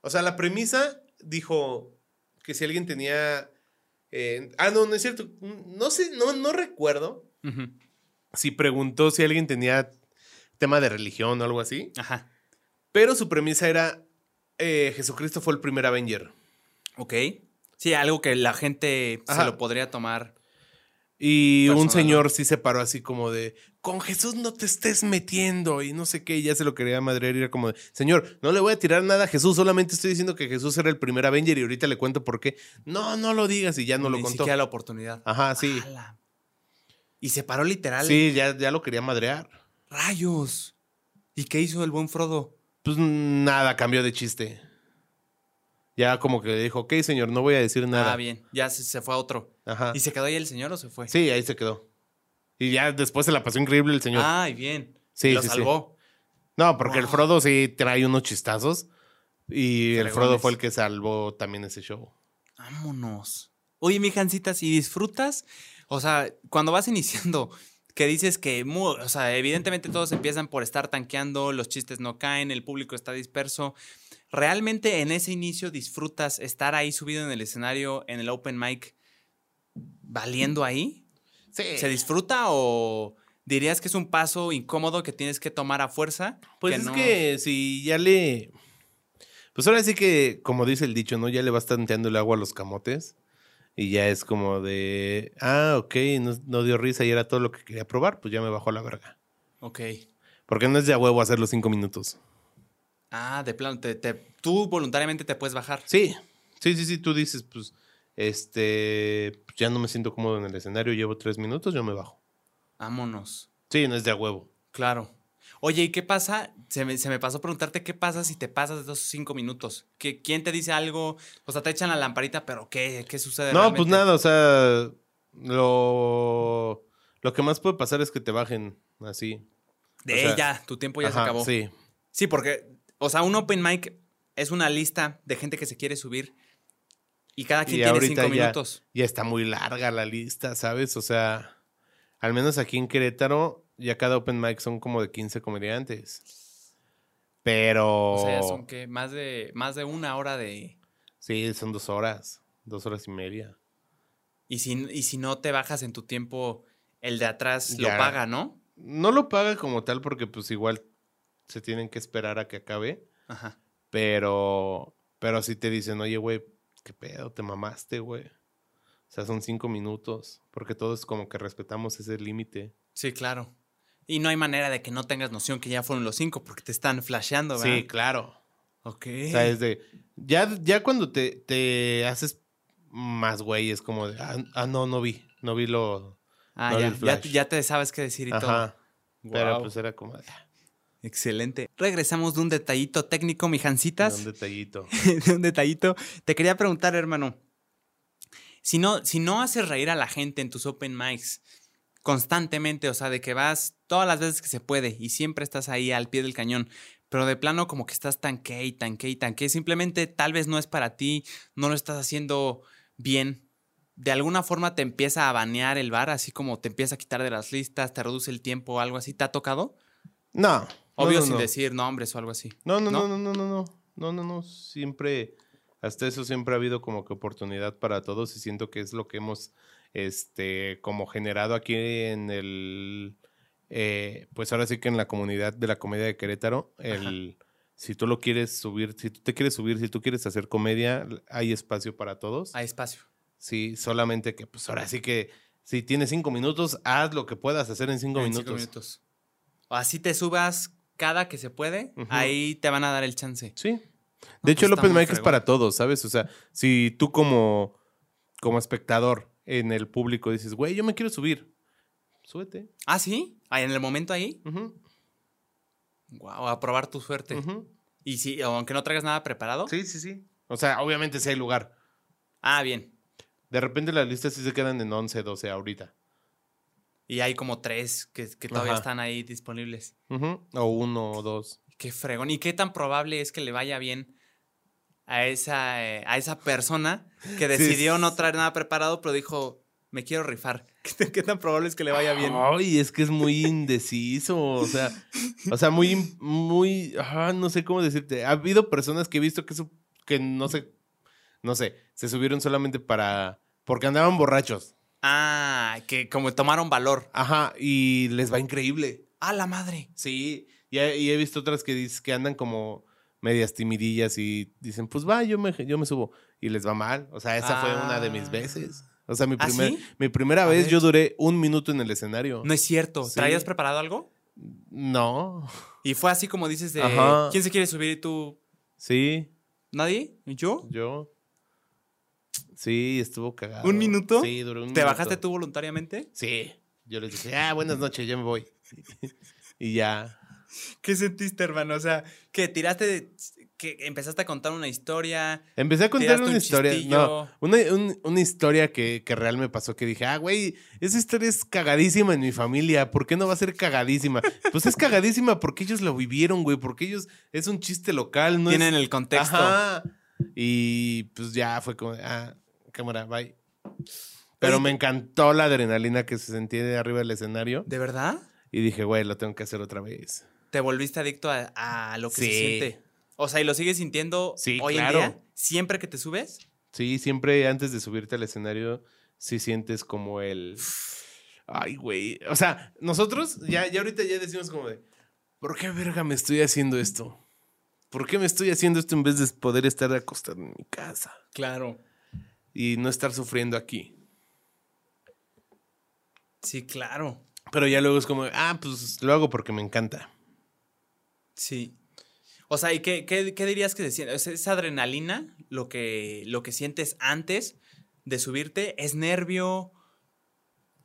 O sea, la premisa dijo que si alguien tenía... eh, ah, no, no es cierto. No sé, no, no recuerdo si preguntó si alguien tenía tema de religión o algo así. Ajá. Pero su premisa era, eh, Jesucristo fue el primer Avenger. Ok. Sí, algo que la gente se lo podría tomar. Y un señor sí se paró así como de, con Jesús no te estés metiendo y no sé qué, y ya se lo quería madrear y era como de, señor, no le voy a tirar nada a Jesús, solamente estoy diciendo que Jesús era el primer Avenger y ahorita le cuento por qué. No, no lo digas y ya no lo Ni contó. siquiera la oportunidad. Ajá, sí. ¡Hala! Y se paró literal. Sí, ya, ya lo quería madrear. ¡Rayos! ¿Y qué hizo el buen Frodo? Pues nada, cambió de chiste. Ya como que le dijo, ok, señor, no voy a decir nada. Ah, bien. Ya se, se fue a otro. Ajá. ¿Y se quedó ahí el señor o se fue? Sí, ahí se quedó. Y ya después se la pasó increíble el señor. Ay, bien. Sí, Lo sí, sí. salvó. No, porque el Wow. Frodo sí trae unos chistazos. Y el. Frodo fue el que salvó también ese show. Vámonos. Oye, mi Jancita, si disfrutas, o sea, cuando vas iniciando, que dices que, o sea, evidentemente todos empiezan por estar tanqueando, los chistes no caen, el público está disperso. ¿Realmente en ese inicio disfrutas estar ahí subido en el escenario, en el open mic, valiendo ahí? Sí. ¿Se disfruta o dirías que es un paso incómodo que tienes que tomar a fuerza? Pues que es no- que si ya le. Pues ahora sí que, como dice el dicho, ¿no? Ya le vas tanteando el agua a los camotes. Y ya es como de. Ah, ok, no, no dio risa y era todo lo que quería probar, pues ya me bajó a la verga. Ok. Porque no es de a huevo hacer los cinco minutos. Ah, de plano, te- te- tú voluntariamente te puedes bajar. Sí, sí, sí, sí. Tú dices, pues, este. pues, ya no me siento cómodo en el escenario, llevo tres minutos, yo me bajo. Vámonos. Sí, no es de a huevo. Claro. Oye, ¿y qué pasa? Se me, se me pasó preguntarte qué pasa si te pasas de esos cinco minutos. ¿Qué, ¿Quién te dice algo? O sea, te echan la lamparita, pero ¿qué, qué sucede? No, pues nada, o sea, lo, lo que más puede pasar es que te bajen así. De o sea, ella, tu tiempo ya se acabó. Sí. Sí, porque, o sea, un open mic es una lista de gente que se quiere subir y cada quien Y tiene cinco minutos. ya está muy larga la lista, ¿sabes? O sea, al menos aquí en Querétaro, ya cada open mic son como de 15 comediantes. Pero... O sea, son que más de, más de una hora de... Sí, son dos horas, dos horas y media. Y si, y si no te bajas en tu tiempo, el de atrás lo paga, ¿no? No lo paga como tal porque pues igual se tienen que esperar a que acabe. Ajá. Pero, pero sí te dicen, oye, güey, qué pedo, te mamaste, güey. O sea, son cinco minutos, porque todos como que respetamos ese límite. Sí, claro. Y no hay manera de que no tengas noción que ya fueron los cinco porque te están flasheando, ¿verdad? Sí, claro. Ok. O sea, es de, ya, ya cuando te, te haces más güey, es como de, ah, ah, no, no vi, no vi lo... ah, no ya, el ya, flash. ya te sabes qué decir y todo. Ajá. Pero Guau. pues era como de, ah, Excelente. Regresamos de un detallito técnico, mi Jancitas. un detallito. de un detallito. Te quería preguntar, hermano. Si no, si no haces reír a la gente en tus open mics constantemente, o sea, de que vas todas las veces que se puede y siempre estás ahí al pie del cañón, pero de plano como que estás tanque y tanque y tanque, simplemente tal vez no es para ti, no lo estás haciendo bien. De alguna forma te empieza a banear el bar, así como te empieza a quitar de las listas, te reduce el tiempo o algo así. ¿Te ha tocado? No. Obvio no, no, sin no. decir nombres o algo así. No, no, no, no, no, no, no. No, no, no. Siempre, hasta eso siempre ha habido como que oportunidad para todos y siento que es lo que hemos, este, como generado aquí en el, eh, pues ahora sí que en la comunidad de la comedia de Querétaro, el... Ajá si tú lo quieres subir, si tú te quieres subir, si tú quieres hacer comedia, hay espacio para todos. Hay espacio. Sí, solamente que, pues ahora sí que, si tienes cinco minutos, haz lo que puedas hacer en cinco en minutos. Cinco minutos. Así te subas cada que se puede, ahí te van a dar el chance. Sí. De pues hecho, el open mic es para todos, ¿sabes? O sea, si tú como, como espectador en el público dices, güey, yo me quiero subir. Súbete. ¿Ah, sí? En el momento ahí. Wow, a probar tu suerte. Y si, aunque no traigas nada preparado. Sí, sí, sí. O sea, obviamente sí hay lugar. Ah, bien. De repente las listas sí se quedan en 11, 12 ahorita. Y hay como tres que, que todavía Ajá. están ahí disponibles. O uno o dos. Qué fregón. ¿Y qué tan probable es que le vaya bien a esa, eh, a esa persona que decidió no traer nada preparado, pero dijo, me quiero rifar? ¿Qué, tan- qué tan probable es que le vaya bien? Ay, es que es muy indeciso. O sea, o sea, muy, muy. ah, no sé cómo decirte. Ha habido personas que he visto que, su- que no sé. No sé. Se subieron solamente para. Porque andaban borrachos. Ah, que como tomaron valor. Ajá. Y les va increíble. ¡Ah, la madre! Sí. Y he, y he visto otras que, dices que andan como medias timidillas y dicen, pues va, yo me, yo me subo. Y les va mal. O sea, esa fue una de mis Ah. veces. O sea, mi, ¿Ah, sí? mi primera A vez ver. yo duré un minuto en el escenario. No es cierto. Sí. ¿Traías preparado algo? No. Y fue así como dices de, Ajá. ¿quién se quiere subir? Y tú, Sí, ¿nadie? ¿Yo? yo. Sí, estuvo cagado. ¿Un minuto? Sí, duró un ¿Te minuto. bajaste tú voluntariamente? Sí. Yo les dije, ah, buenas noches, ya me voy. y ya. ¿Qué sentiste, hermano? O sea, que tiraste, que empezaste a contar una historia. Empecé a contar una un historia. chistillo. No, una, un- una historia que, que real me pasó que dije, ah, güey, esa historia es cagadísima en mi familia. ¿Por qué no va a ser cagadísima? Pues es cagadísima porque ellos lo vivieron, güey. Porque ellos es un chiste local, no Tienen es. el contexto. Ajá. Y pues ya fue como, ah, cámara, bye. Pero me encantó la adrenalina que se sentía de arriba del escenario. ¿De verdad? Y dije, güey, lo tengo que hacer otra vez. ¿Te volviste adicto a, a lo que se siente? O sea, ¿y lo sigues sintiendo Sí, hoy claro. en día? ¿Siempre que te subes? Sí, siempre antes de subirte al escenario, sí sientes como el. Ay, güey. O sea, nosotros ya, ya ahorita ya decimos como de. ¿Por qué verga me estoy haciendo esto? ¿Por qué me estoy haciendo esto en vez de poder estar acostado en mi casa? Claro. Y no estar sufriendo aquí. Sí, claro. Pero ya luego es como, ah, pues lo hago porque me encanta. Sí. O sea, ¿y qué, qué- qué dirías que se siente? ¿Es esa adrenalina lo que, lo que sientes antes de subirte? ¿Es nervio?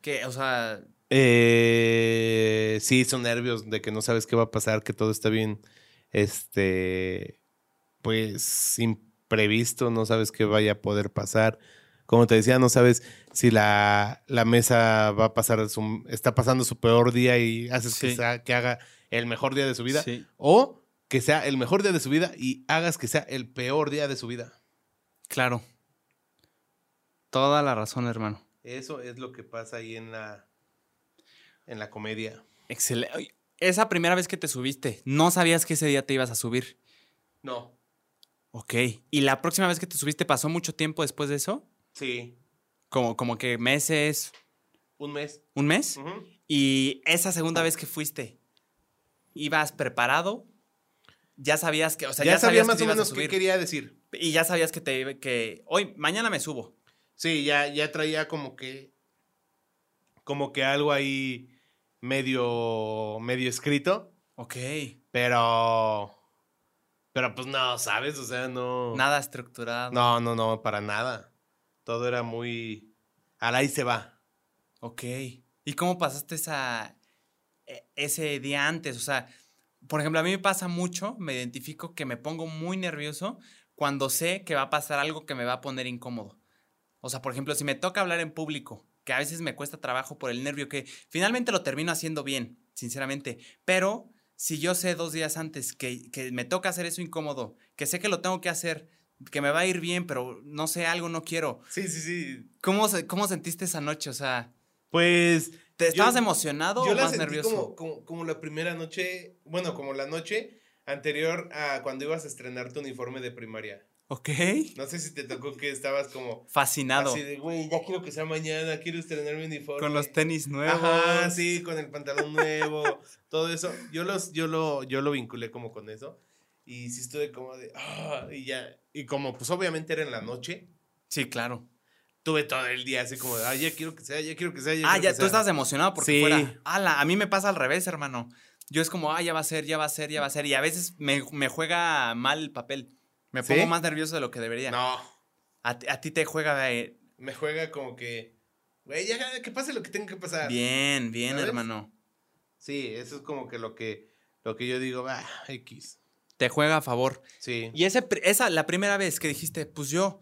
Que, o sea, Eh, sí, son nervios de que no sabes qué va a pasar, que todo está bien, este, pues imprevisto, no sabes qué vaya a poder pasar. Como te decía, no sabes si la, la mesa va a pasar, su, está pasando su peor día y haces que, sea- que haga el mejor día de su vida. Sí. O que sea el mejor día de su vida y hagas que sea el peor día de su vida. claro. Toda la razón, hermano. Eso es lo que pasa ahí en la, en la comedia. Excelente. Esa primera vez que te subiste, ¿no sabías que ese día te ibas a subir? No, Ok. ¿Y la próxima vez que te subiste pasó mucho tiempo después de eso? sí, Como, como que meses, un mes. un mes. Y esa segunda vez que fuiste, ¿ibas preparado? Ya sabías que, o sea, ya, ya, sabía sabías más que o menos qué quería decir. Y ya sabías que te que hoy, mañana me subo. Sí, ya, ya traía como que. Como que algo ahí medio. medio escrito. Ok. Pero. Pero pues no, ¿sabes? O sea, no. Nada estructurado. No, no, no, para nada. Todo era muy. Al ahí se va. Ok. ¿Y cómo pasaste esa, e- ese día antes? O sea, por ejemplo, a mí me pasa mucho, me identifico que me pongo muy nervioso cuando sé que va a pasar algo que me va a poner incómodo. O sea, por ejemplo, si me toca hablar en público, que a veces me cuesta trabajo por el nervio, que finalmente lo termino haciendo bien, sinceramente, pero si yo sé dos días antes que, que me toca hacer eso incómodo, que sé que lo tengo que hacer, que me va a ir bien, pero no sé, algo no quiero. Sí, sí, sí. ¿Cómo, cómo sentiste esa noche? O sea, Pues. ¿te yo- estabas emocionado Yo o la más sentí nervioso? Como, como, como la primera noche. Bueno, como la noche anterior a cuando ibas a estrenar tu uniforme de primaria. Ok. No sé si te tocó que estabas como. Fascinado. Así de, güey, ya quiero que sea mañana, quiero estrenar mi uniforme. Con los tenis nuevos. Ajá, sí, con el pantalón nuevo, todo eso. Yo, los, yo, lo, yo lo vinculé como con eso. Y sí estuve como de, ah, y ya. Y como pues obviamente era en la noche, Sí, claro. tuve todo el día así como de, ah, ya quiero que sea, ya quiero que sea, ya Ah, ya, tú sea". estabas emocionado porque Sí. fuera. Ala, a mí me pasa al revés, hermano. Yo es como, ah, ya va a ser, ya va a ser, ya va a ser. Y a veces me, me juega mal el papel. Me ¿Sí? pongo más nervioso de lo que debería. No, A, ti- a ti te juega. eh, me juega como que güey, ya que pase lo que tenga que pasar. Bien, bien, ¿Sabes? hermano. Sí, eso es como que lo que, lo que yo digo, ah, X. Te juega a favor. Sí. Y ese, esa, la primera vez que dijiste, pues yo,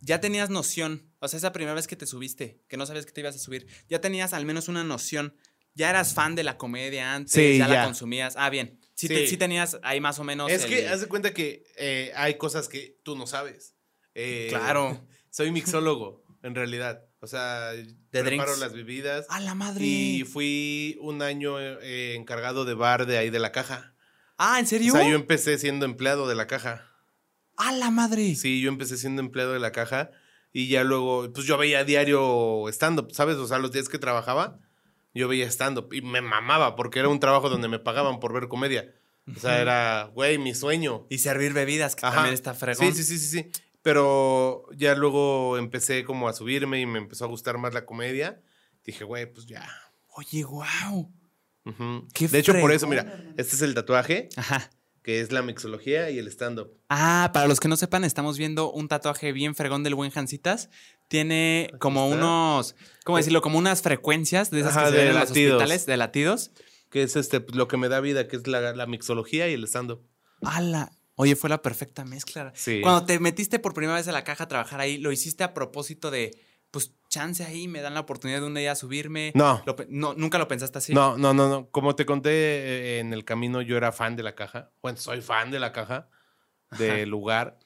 ya tenías noción. O sea, esa primera vez que te subiste, que no sabías que te ibas a subir, ya tenías al menos una noción. Ya eras fan de la comedia antes, Sí, ya, la consumías. Ah, bien. Sí, Sí. te- sí tenías ahí más o menos. Es el- que haz de cuenta que eh, hay cosas que tú no sabes. Eh, Claro. Soy mixólogo, en realidad. O sea, preparo drinks. las bebidas. ¡A la madre! Y fui un año eh, encargado de bar de ahí de la caja. Ah, ¿en serio? O sea, yo empecé siendo empleado de la caja. ¡A la madre! Sí, yo empecé siendo empleado de la caja y ya luego, pues yo veía diario stand-up, ¿sabes? O sea, los días que trabajaba, yo veía stand-up y me mamaba porque era un trabajo donde me pagaban por ver comedia. O sea, era, güey, mi sueño. Y servir bebidas, que Ajá. también está fregón. Sí, sí, sí, sí, sí. Pero ya luego empecé como a subirme y me empezó a gustar más la comedia. Dije, güey, pues ya. Oye, wow. Ujú. Qué de hecho, por eso, mira, este es el tatuaje, Ajá. que es la mixología y el stand-up. Ah, para los que no sepan, estamos viendo un tatuaje bien fregón del buen Jancitas. Tiene como unos, ¿cómo decirlo? Como unas frecuencias de esas Ajá, que se de ven en los latidos. hospitales, de latidos. Que es este, pues, lo que me da vida, que es la, la mixología y el stand-up. ¡Hala! Oye, fue la perfecta mezcla. Sí. Cuando te metiste por primera vez a la caja a trabajar ahí, ¿lo hiciste a propósito de, pues, chance ahí, me dan la oportunidad de un día subirme? No. Lo no, nunca lo pensaste así. No, no, no, no. Como te conté eh, en el camino, yo era fan de la caja. Bueno, soy fan de la caja, del lugar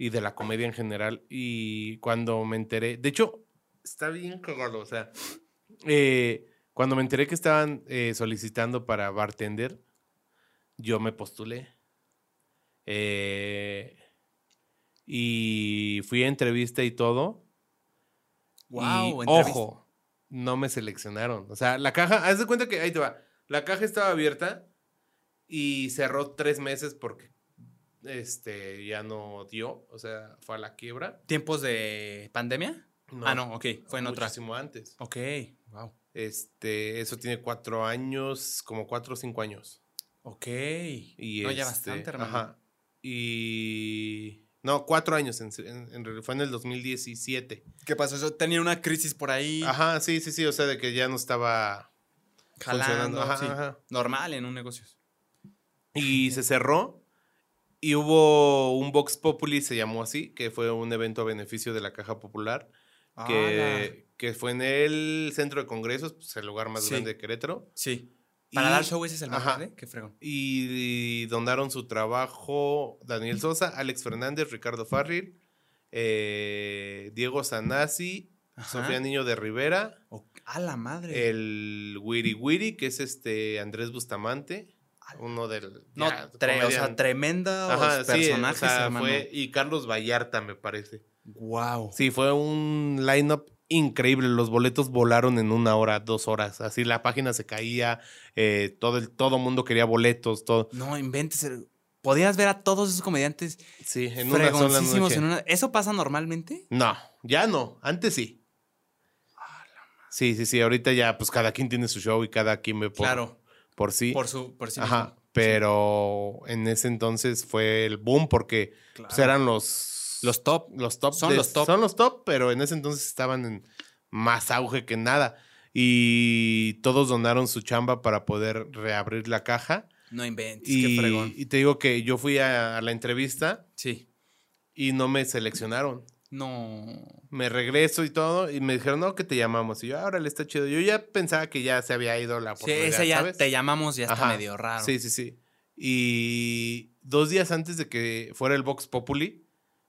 y de la comedia en general. Y cuando me enteré, de hecho, está bien cagado. O sea, eh, cuando me enteré que estaban eh, solicitando para bartender, yo me postulé. Eh, y fui a entrevista y todo. Wow, y, ojo, no me seleccionaron. O sea, la caja, haz de cuenta que ahí te va. La caja estaba abierta y cerró tres meses porque este ya no dio. O sea, fue a la quiebra. ¿Tiempos de pandemia? ah, no, ok. Fue en otra. Muchísimo antes. Ok, wow. Este, eso tiene cuatro años, como cuatro o cinco años. Ok. Y no, ya este, bastante, hermano. Ajá. Y. No, cuatro años. En, fue en el 2017. ¿Qué pasó? Eso tenía una crisis por ahí. Ajá, sí, sí, sí. O sea, de que ya no estaba jalando. funcionando. Ajá, sí. ajá. Normal en un negocio. Y se cerró. Y hubo un Vox Populi, se llamó así, que fue un evento a beneficio de la Caja Popular, que, que fue en el Centro de Congresos, pues, el lugar más Sí. grande de Querétaro. Sí. Para Y- dar show ese es el más ajá. grande. Qué fregón. Y donaron su trabajo Daniel Sosa, Alex Fernández, Ricardo Farril, eh, Diego Sanasi, Ajá. Sofía Niño de Rivera, O- a la madre. el Wiri Wiri, que es este Andrés Bustamante, uno del... no, ya, tre- o sea, sí, o personajes, sea, hermano. fue- y Carlos Vallarta, me parece. Wow. Sí, fue un line-up increíble. Los boletos volaron en una hora, dos horas. Así la página se caía, eh, todo el todo mundo quería boletos, todo. No, inventes. el- Podías ver a todos esos comediantes Sí, en una sola noche. en una. ¿Eso pasa normalmente? No, ya no. Antes sí. Sí, sí, sí. Ahorita ya, pues cada quien tiene su show y cada quien ve por, claro. Por sí. Por su, por sí Ajá. mismo. Pero en ese entonces fue el boom porque Claro. pues, eran los Los top. los top. Son de- los top. Son los top, pero en ese entonces estaban en más auge que nada. Y todos donaron su chamba para poder reabrir la caja. No inventes. Y, Qué fregón. y te digo que yo fui a, a la entrevista Sí. y no me seleccionaron. No. Me regreso y todo, y me dijeron, no, que te llamamos. Y yo, ahora le está chido. Yo ya pensaba que ya se había ido la Sí, oportunidad, ese ya ¿sabes? te llamamos, ya está Ajá. medio raro. Sí, sí, sí. Y dos días antes de que fuera el Vox Populi,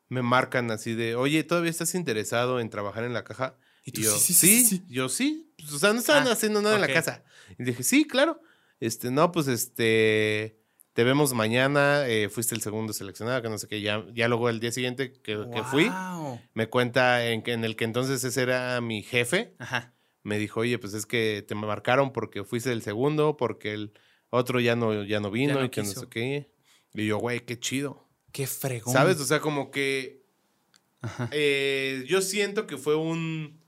me marcan así de, oye, ¿todavía estás interesado en trabajar en la caja? Y tú, yo, sí, sí, sí, sí. Yo sí. Pues, o sea, no estaban Ah, haciendo nada en la casa. Y dije, sí, claro. Este, no, pues este, te vemos mañana. eh, fuiste el segundo seleccionado, que no sé qué. Ya, ya luego el día siguiente que, que fui, me cuenta en, el que entonces ese era mi jefe. Ajá. Me dijo, oye, pues es que te marcaron porque fuiste el segundo, porque el otro ya no, ya no vino no y que quiso. no sé qué. Y yo, güey, qué chido. Qué fregón. ¿Sabes? O sea, como que Ajá. eh, yo siento que fue un.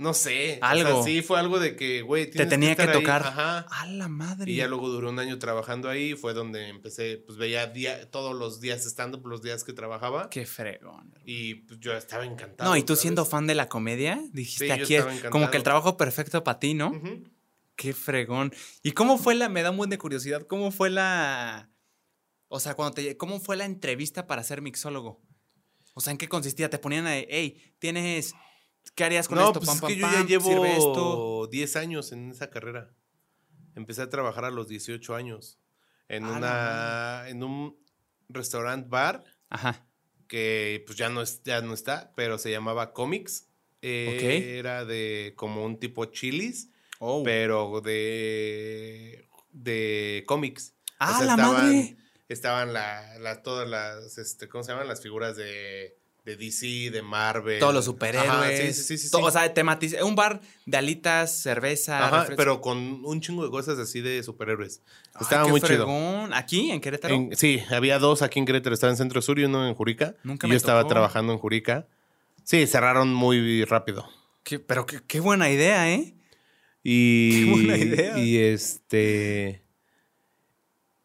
No sé. Algo. O sea, sí, fue algo de que, güey, Te tenía que, ahí. tocar. Ajá. A la madre. Y ya luego duré un año trabajando ahí. Fue donde empecé, pues veía día, todos los días estando por los días que trabajaba. Qué fregón. Y pues yo estaba encantado. No, y tú siendo fan de la comedia, dijiste Sí, aquí es como que el trabajo perfecto para ti, ¿no? Qué fregón. ¿Y cómo fue la, me da un buen de curiosidad, cómo fue la, o sea, cuando te, cómo fue la entrevista para ser mixólogo? O sea, ¿en qué consistía? Te ponían a, hey, tienes, ¿qué harías con No, esto? pues Pam, es pam, que yo ya llevo 10 años en esa carrera. Empecé a trabajar a los 18 años en, una, en un restaurant bar Ajá. que pues ya no, es, ya no está, pero se llamaba Comics. Eh. Era de como un tipo chilis, Oh. pero de, de cómics. ¡Ah, O sea, la estaban- madre! Estaban la, la- todas las, este, ¿cómo se llaman? Las figuras de, de DC, de Marvel. Todos los superhéroes. Ajá, sí, sí, sí, sí. O sea, tematiz- un bar de alitas, cerveza. Ajá, refresco. pero con un chingo de cosas así de superhéroes. Ay, Estaba qué muy chido. fregón. ¿Aquí, en Querétaro? En- sí, había dos aquí en Querétaro. Estaba en Centro Sur y uno en Jurica. Nunca y me yo estaba trabajando en Jurica. Sí, cerraron muy rápido. Qué- pero qué, qué buena idea, ¿eh? Y, Qué buena idea. Y este...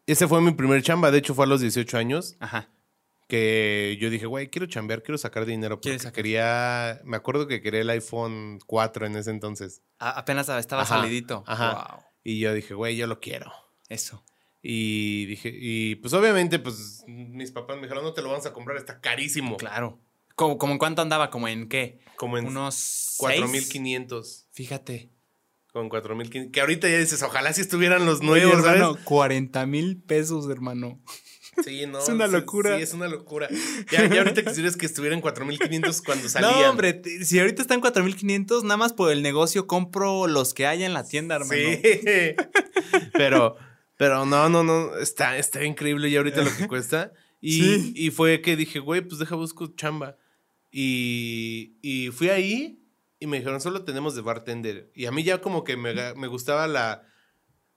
Ese fue mi primer chamba. De hecho, fue a los 18 años Ajá. Que yo dije, güey, quiero chambear, quiero sacar dinero. Porque ¿Quieres sacar? quería... Me acuerdo que quería el iPhone 4 en ese entonces. A- apenas estaba Ajá, salidito. ajá. Wow. Y yo dije, güey, yo lo quiero. Eso. Y dije, y pues obviamente, pues mis papás me dijeron, no te lo vamos a comprar, está carísimo. Claro. ¿Cómo, cómo en cuánto andaba? ¿Como en qué? Como en Unos seis? 4500. Fíjate. Con 4500. Que ahorita ya dices, ojalá si estuvieran los Oye, nuevos, ¿sabes? hermano, 40 mil pesos, hermano. Sí, no. Es una locura. Sí, es una locura. Ya, ya ahorita quisieras que estuvieran 4500 cuando salían. No, hombre, si ahorita están 4500, nada más por el negocio compro los que haya en la tienda, hermano. Sí. pero, pero no, no, no. Está, está increíble ya ahorita lo que cuesta. Y, Sí. y fue que dije, güey, pues deja busco chamba. Y, y fui ahí y me dijeron, solo tenemos de bartender. Y a mí ya como que me, me gustaba la.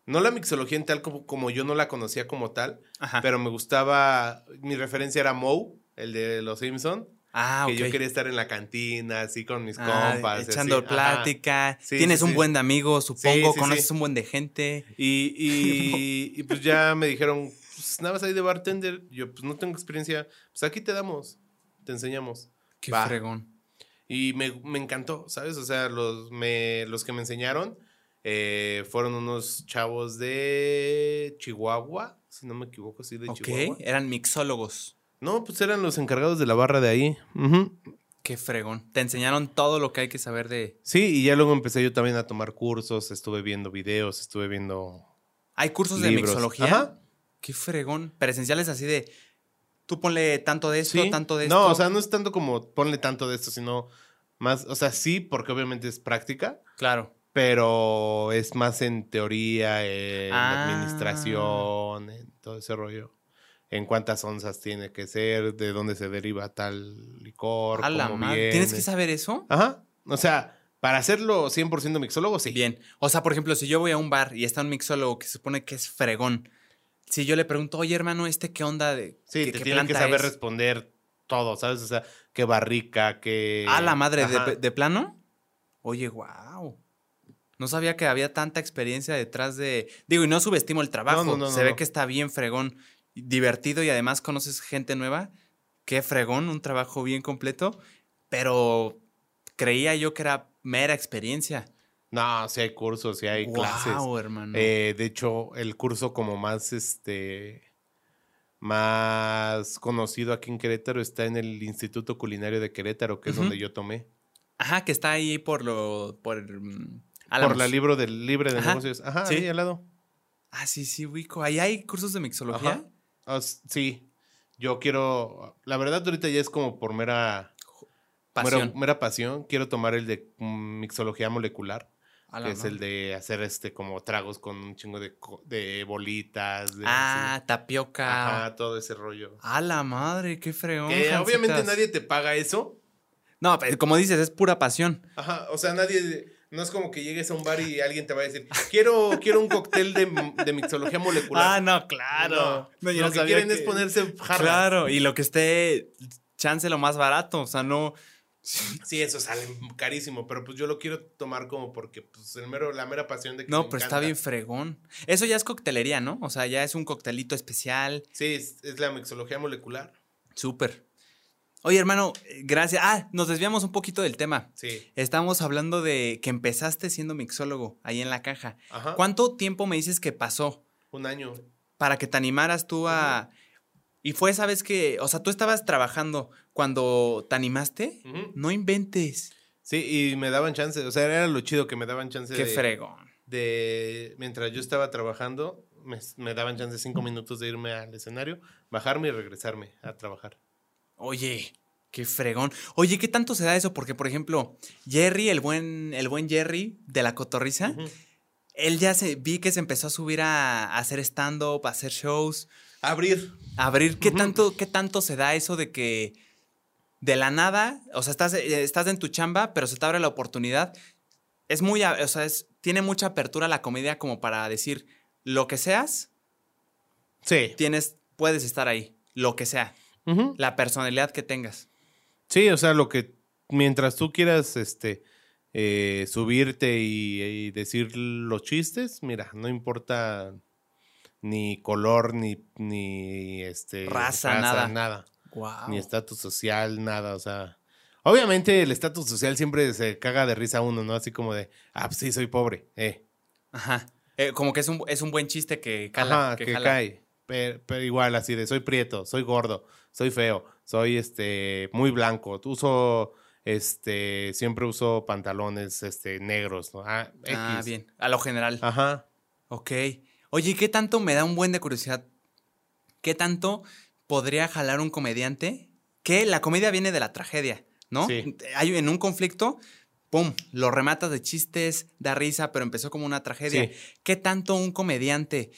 No la mixología en tal como, como yo no la conocía como tal, Ajá. pero me gustaba. Mi referencia era Moe, el de Los Simpson. ah, que yo quería estar en la cantina, así con mis Ah, compas. echando así. Plática. Sí, Tienes sí, un sí. buen de amigos, supongo. Conoces un buen de gente. Y, y, y, pues ya me dijeron, pues nada más ahí de bartender. Yo, pues no tengo experiencia. Pues aquí te damos, te enseñamos. Qué Va. fregón. Y me, me encantó, ¿sabes? O sea, los, me, los que me enseñaron eh, fueron unos chavos de Chihuahua, si no me equivoco, sí, de Ok, Chihuahua. eran mixólogos. No, pues eran los encargados de la barra de ahí. Qué fregón. Te enseñaron todo lo que hay que saber de. Sí, y ya luego empecé yo también a tomar cursos, estuve viendo videos, estuve viendo ¿Hay cursos de mixología? Ajá. Qué fregón. Presenciales así de. Tú ponle tanto de esto, Sí. tanto de esto. No, o sea, no es tanto como ponle tanto de esto, sino más, o sea, sí, porque obviamente es práctica, Claro. Pero es más en teoría, en Ah. administración, en todo ese rollo. En cuántas onzas tiene que ser, de dónde se deriva tal licor, A la madre. ¿Tienes que saber eso? Ajá. O sea, para hacerlo 100% mixólogo, sí. Bien. O sea, por ejemplo, si yo voy a un bar y está un mixólogo que se supone que es fregón, si yo le pregunto, oye, hermano, ¿este qué onda de. Sí, qué, te qué tienen que saber es?" responder todo, ¿sabes? O sea, qué barrica, qué... A la madre, de, de plano? Oye, wow. No sabía que había tanta experiencia detrás de. Digo, y no subestimo el trabajo. No, no, no, Se ve que está bien fregón, divertido y además conoces gente nueva. Qué fregón, un trabajo bien completo. Pero creía yo que era mera experiencia. No, sí hay cursos, sí hay clases. Wow, hermano. Eh, de hecho, el curso como más este más conocido aquí en Querétaro está en el Instituto Culinario de Querétaro, que es donde yo tomé. Ajá, que está ahí por lo. por. Por la libro del libre de Ajá, negocios. Ajá, sí. ahí al lado. Ah, sí, sí, ubico. Ahí hay cursos de mixología. Ah, sí. Yo quiero. La verdad, ahorita ya es como por mera Pasión. Mera, mera pasión. Quiero tomar el de mm, mixología molecular, que es el de hacer este como tragos con un chingo de, bolitas. de Ah, así. tapioca. Ajá, todo ese rollo. A la madre, qué fregón. Que obviamente nadie te paga eso. No, pero como dices, es pura pasión. Ajá, o sea, nadie. No es como que llegues a un bar y alguien te va a decir, quiero, quiero un cóctel de, de mixología molecular. Ah, no, claro. No, yo lo que quieren es ponerse jarras. Claro, y lo que esté chance lo más barato. O sea, no. Sí, eso sale carísimo, pero pues yo lo quiero tomar como porque pues el mero, la mera pasión de que No, me pero está bien fregón. Eso ya es coctelería, ¿no? O sea, ya es un coctelito especial. Sí, es, es la mixología molecular. Súper. Oye, hermano, eh, gracias. Ah, nos desviamos un poquito del tema. Sí. Estamos hablando de que empezaste siendo mixólogo ahí en la caja. Ajá. ¿Cuánto tiempo me dices que pasó Un año. para que te animaras tú a... Y fue, ¿sabes que O sea, tú estabas trabajando cuando te animaste. No inventes. Sí, y me daban chance, o sea, era lo chido que me daban chance Qué de, fregón. de- mientras yo estaba trabajando, me, me daban chance cinco minutos de irme al escenario, bajarme y regresarme a trabajar. Oye, qué fregón. Oye, ¿qué tanto se da eso? Porque, por ejemplo, Jerry, el buen, el buen Jerry de la cotorriza, él ya se vi que se empezó a subir a, a hacer stand-up, a hacer shows, Abrir. abrir. ¿Qué tanto, qué tanto se da eso de que de la nada, o sea, estás, eh, estás en tu chamba, pero se te abre la oportunidad? Es muy, o sea, es, tiene mucha apertura la comedia como para decir lo que seas, Sí. tienes, puedes estar ahí, lo que sea, La personalidad que tengas. Sí, o sea, lo que mientras tú quieras este eh, subirte y, y decir los chistes, mira, no importa ni color, ni, ni este Raza, nada. nada. Wow. Ni estatus social, nada, o sea. Obviamente el estatus social siempre se caga de risa a uno, ¿no? Así como de, ah, pues sí, soy pobre, eh. Ajá. Eh, como que es un, es un buen chiste que cala. Ajá, que que, jala. cae. Pero, pero igual, así de, soy prieto, soy gordo, soy feo, soy este muy blanco, uso este siempre uso pantalones este negros, ¿no? Ah, Ah, bien. A lo general. Ajá. Ok. Oye, ¿qué tanto me da un buen de curiosidad? ¿Qué tanto podría jalar un comediante? Que la comedia viene de la tragedia, ¿no? Sí. Hay en un conflicto, ¡pum! Lo rematas de chistes, da risa, pero empezó como una tragedia. Sí. ¿Qué tanto un comediante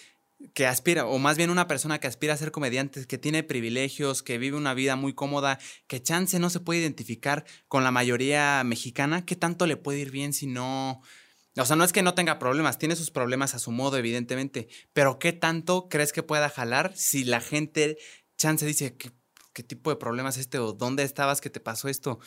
que aspira, o más bien una persona que aspira a ser comediante, que tiene privilegios, que vive una vida muy cómoda, que chance no se puede identificar con la mayoría mexicana, ¿qué tanto le puede ir bien si no... O sea, no es que no tenga problemas, tiene sus problemas a su modo, evidentemente, pero ¿qué tanto crees que pueda jalar si la gente, chance, dice, ¿qué, qué tipo de problemas es este? ¿O dónde estabas que te pasó esto?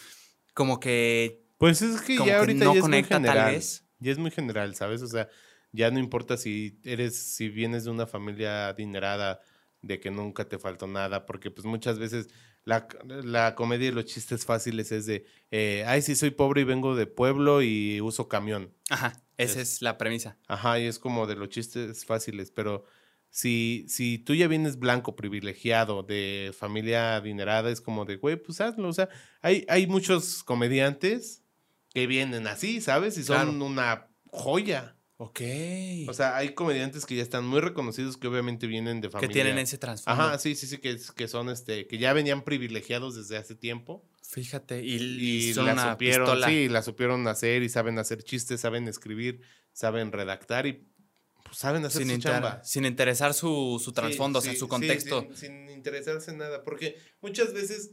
Como que Pues es que ya que ahorita no ya conecta, es muy tal general. vez. Ya es muy general, ¿sabes? O sea, ya no importa si eres, si vienes de una familia adinerada, de que nunca te faltó nada, porque pues muchas veces la, la comedia y los chistes fáciles es de, eh, ay, sí, soy pobre y vengo de pueblo y uso camión. Ajá, esa Es- es la premisa. Ajá, y es como de los chistes fáciles, pero si, si tú ya vienes blanco, privilegiado, de familia adinerada, es como de, güey, pues hazlo. O sea, hay, hay muchos comediantes que vienen así, ¿sabes? Y son Claro. una joya. Ok. O sea, hay comediantes que ya están muy reconocidos que obviamente vienen de que familia. tienen ese trasfondo. Ajá, sí, sí, sí, que, que son este, que ya venían privilegiados desde hace tiempo. Fíjate, y, Y, y son la supieron, pistola. sí, la supieron hacer y saben hacer chistes, saben escribir, saben redactar y pues, saben hacer sin, su inter- chamba. sin interesar su, su trasfondo, o sea, Sí, su sí, contexto. sin, sin interesarse en nada, porque muchas veces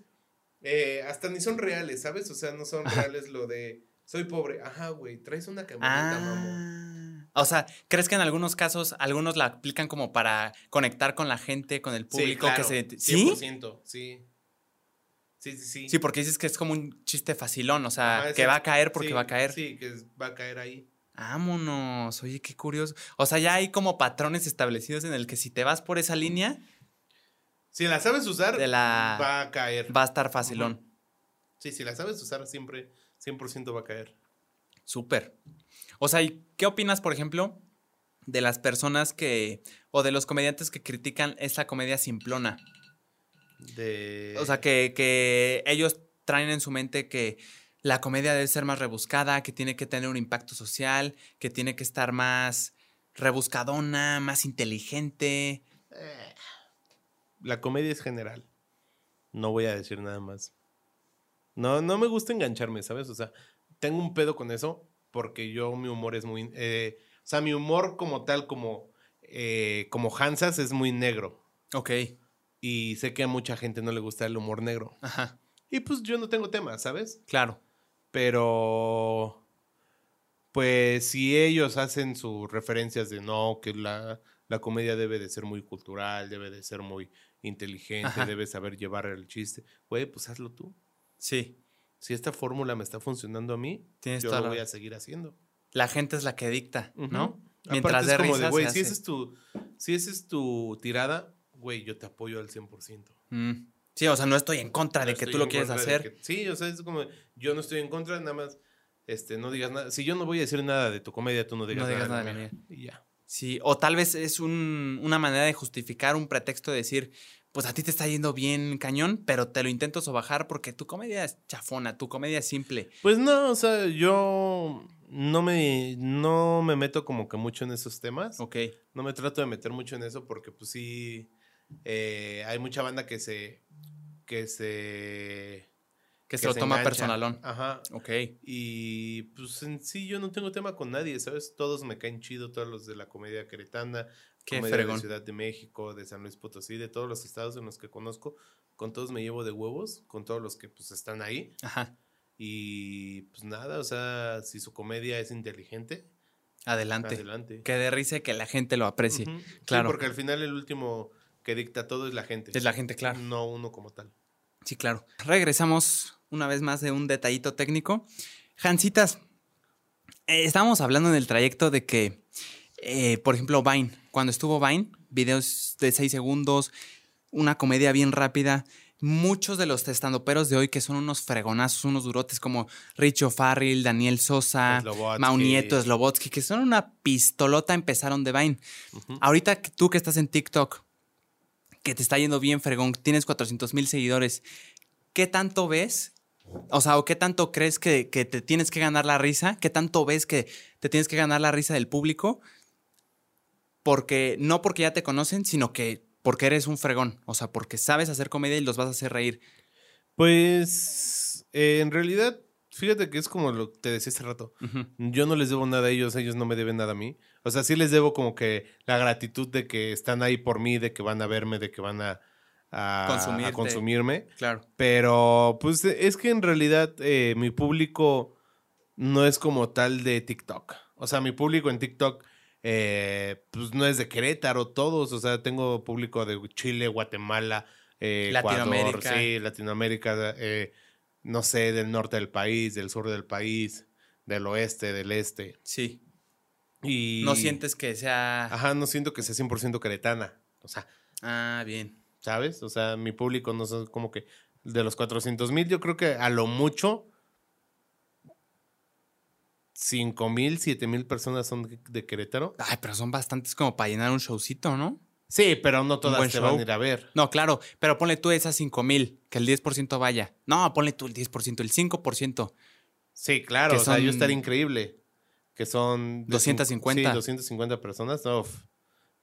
eh, hasta ni son reales, ¿sabes? O sea, no son reales lo de soy pobre. Ajá, güey, traes una camioneta, mamón. O sea, ¿crees que en algunos casos algunos la aplican como para conectar con la gente, con el público sí, que claro, se ¿Sí? 100%, sí. Sí, sí, sí. Sí, porque dices que es como un chiste facilón, o sea, que va a caer porque Sí, va a caer. Sí, que va a caer ahí. Vámonos, oye, qué curioso. O sea, ya hay como patrones establecidos en el que si te vas por esa línea, Si la sabes usar, De la- va a caer. va a estar facilón. Sí, si la sabes usar, siempre 100% va a caer. Súper. O sea, ¿y qué opinas, por ejemplo, de las personas que, o de los comediantes que critican esta comedia simplona? De... O sea, que, que ellos traen en su mente que la comedia debe ser más rebuscada, que tiene que tener un impacto social, que tiene que estar más rebuscadona, más inteligente. Eh, La comedia es general. No voy a decir nada más. No, no me gusta engancharme, ¿sabes? O sea, tengo un pedo con eso porque yo, mi humor es muy... eh, o sea, mi humor como tal, como, eh, como Hansas, es muy negro. Ok. Y sé que a mucha gente no le gusta el humor negro. Ajá. Y pues yo no tengo tema, ¿sabes? Claro. Pero... Pues si ellos hacen sus referencias de no, que la, la comedia debe de ser muy cultural, debe de ser muy inteligente, Ajá. debe saber llevar el chiste, güey, pues hazlo tú. Sí. Si esta fórmula me está funcionando a mí, Tienes yo lo la- voy a seguir haciendo. La gente es la que dicta, ¿no? Mientras Aparte de es como risa güey, si es tu, si esa es tu tirada, güey, yo te apoyo al 100%. Mm. Sí, o sea, no estoy en contra de que tú lo quieres hacer. que- sí, o sea, es como, yo no estoy en contra, nada más, este, no digas nada. Si yo no voy a decir nada de tu comedia, tú no digas, No digas nada, de de. Y ya. Sí, o tal vez es un- una manera de justificar un pretexto de decir, pues a ti te está yendo bien cañón, pero te lo intento sobajar porque tu comedia es chafona, tu comedia es simple. Pues no, o sea, yo no me, no me meto como que mucho en esos temas. Ok. No me trato de meter mucho en eso porque pues sí, eh, hay mucha banda que se, que se... Que se lo toma engancha. personalón. Ajá. Ok. Y pues en sí yo no tengo tema con nadie, ¿sabes? Todos me caen chido, todos los de la comedia queretana, Qué de Ciudad de México, de San Luis Potosí, de todos los estados en los que conozco, con todos me llevo de huevos, con todos los que pues están ahí. Ajá. Y pues nada, o sea, si su comedia es inteligente, Adelante. adelante. Que dé risa y que la gente lo aprecie. Claro. porque al final el último que dicta todo es la gente. Es la gente, claro. No uno como tal. Sí, claro. Regresamos una vez más de un detallito técnico. Jancitas, eh, estábamos hablando en el trayecto de que, eh, por ejemplo, Vine, cuando estuvo Vine, videos de 6 segundos, una comedia bien rápida. Muchos de los testandoperos de hoy que son unos fregonazos, unos durotes como Richo Farrell, Daniel Sosa, Slobodsky. Mau Nieto, Slobotsky, que son una pistolota, empezaron de Vine. Ujú. Ahorita que tú que estás en TikTok, que te está yendo bien, fregón, tienes 400 mil seguidores, ¿qué tanto ves? O sea, ¿o qué tanto crees que, que te tienes que ganar la risa? ¿Qué tanto ves que te tienes que ganar la risa del público? Porque no porque ya te conocen, sino que porque eres un fregón. O sea, porque sabes hacer comedia y los vas a hacer reír. Pues eh, en realidad, fíjate que es como lo que te decía hace rato. Yo no les debo nada a ellos, ellos no me deben nada a mí. O sea, sí les debo como que la gratitud de que están ahí por mí, de que van a verme, de que van a, a- a Consumirte. consumirme. Claro. Pero pues es que en realidad eh, mi público no es como tal de TikTok. O sea, mi público en TikTok eh, pues no es de Querétaro todos. O sea, tengo público de Chile, Guatemala, eh, Ecuador, Latinoamérica. sí, Latinoamérica, eh, no sé, del norte del país, del sur del país, del oeste, del este. Sí. Y No sientes que sea. Ajá, no siento que sea 100% queretana. O sea, Ah, bien. ¿sabes? O sea, mi público no son como que de los 400 mil, yo creo que a lo mucho 5 mil, 7 mil personas son de, de Querétaro. Ay, pero son bastantes como para llenar un showcito, ¿no? Sí, pero no todas te van a ir a ver. No, claro, pero ponle tú esas 5 mil, que el 10% vaya. No, ponle tú el 10%, el 5%. Sí, claro, Que o sea, yo estaría increíble. Que son... de 250. cinco- Sí, 250 personas. Uf,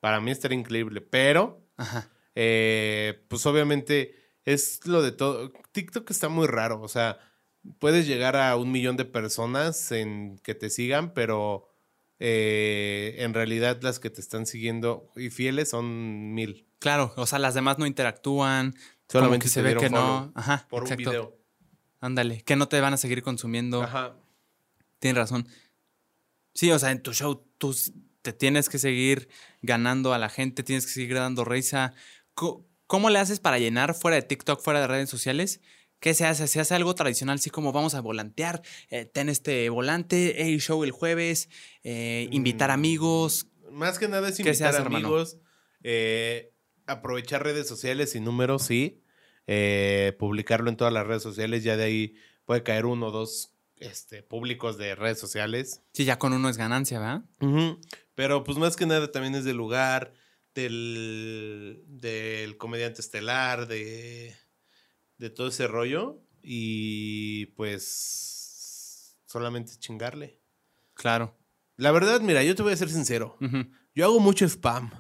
para mí estaría increíble. Pero, Ajá. eh, pues obviamente es lo de todo. TikTok está muy raro, o sea, puedes llegar a un millón de personas en que te sigan, pero eh, en realidad las que te están siguiendo y fieles son mil. Claro, o sea, las demás no interactúan. Solamente que se ve que no. Ajá. Por exacto. un video. Ándale, que no te van a seguir consumiendo. Ajá. Tienes razón. Sí, o sea, en tu show tú te tienes que seguir ganando a la gente, tienes que seguir dando risa. ¿Cómo le haces para llenar fuera de TikTok, fuera de redes sociales? ¿Qué se hace? ¿Se hace algo tradicional, así como vamos a volantear? Eh, ten este volante, hey, show el jueves, eh, invitar Mm. amigos. Más que nada es ¿Qué se invitar hace, amigos, eh, aprovechar redes sociales y números, sí. eh, publicarlo en todas las redes sociales, ya de ahí puede caer uno o dos este, públicos de redes sociales. Sí, ya con uno es ganancia, ¿verdad? Pero pues más que nada también es del lugar, del, del comediante estelar, de, de todo ese rollo. Y pues solamente chingarle. Claro. La verdad, mira, yo te voy a ser sincero. Yo hago mucho spam.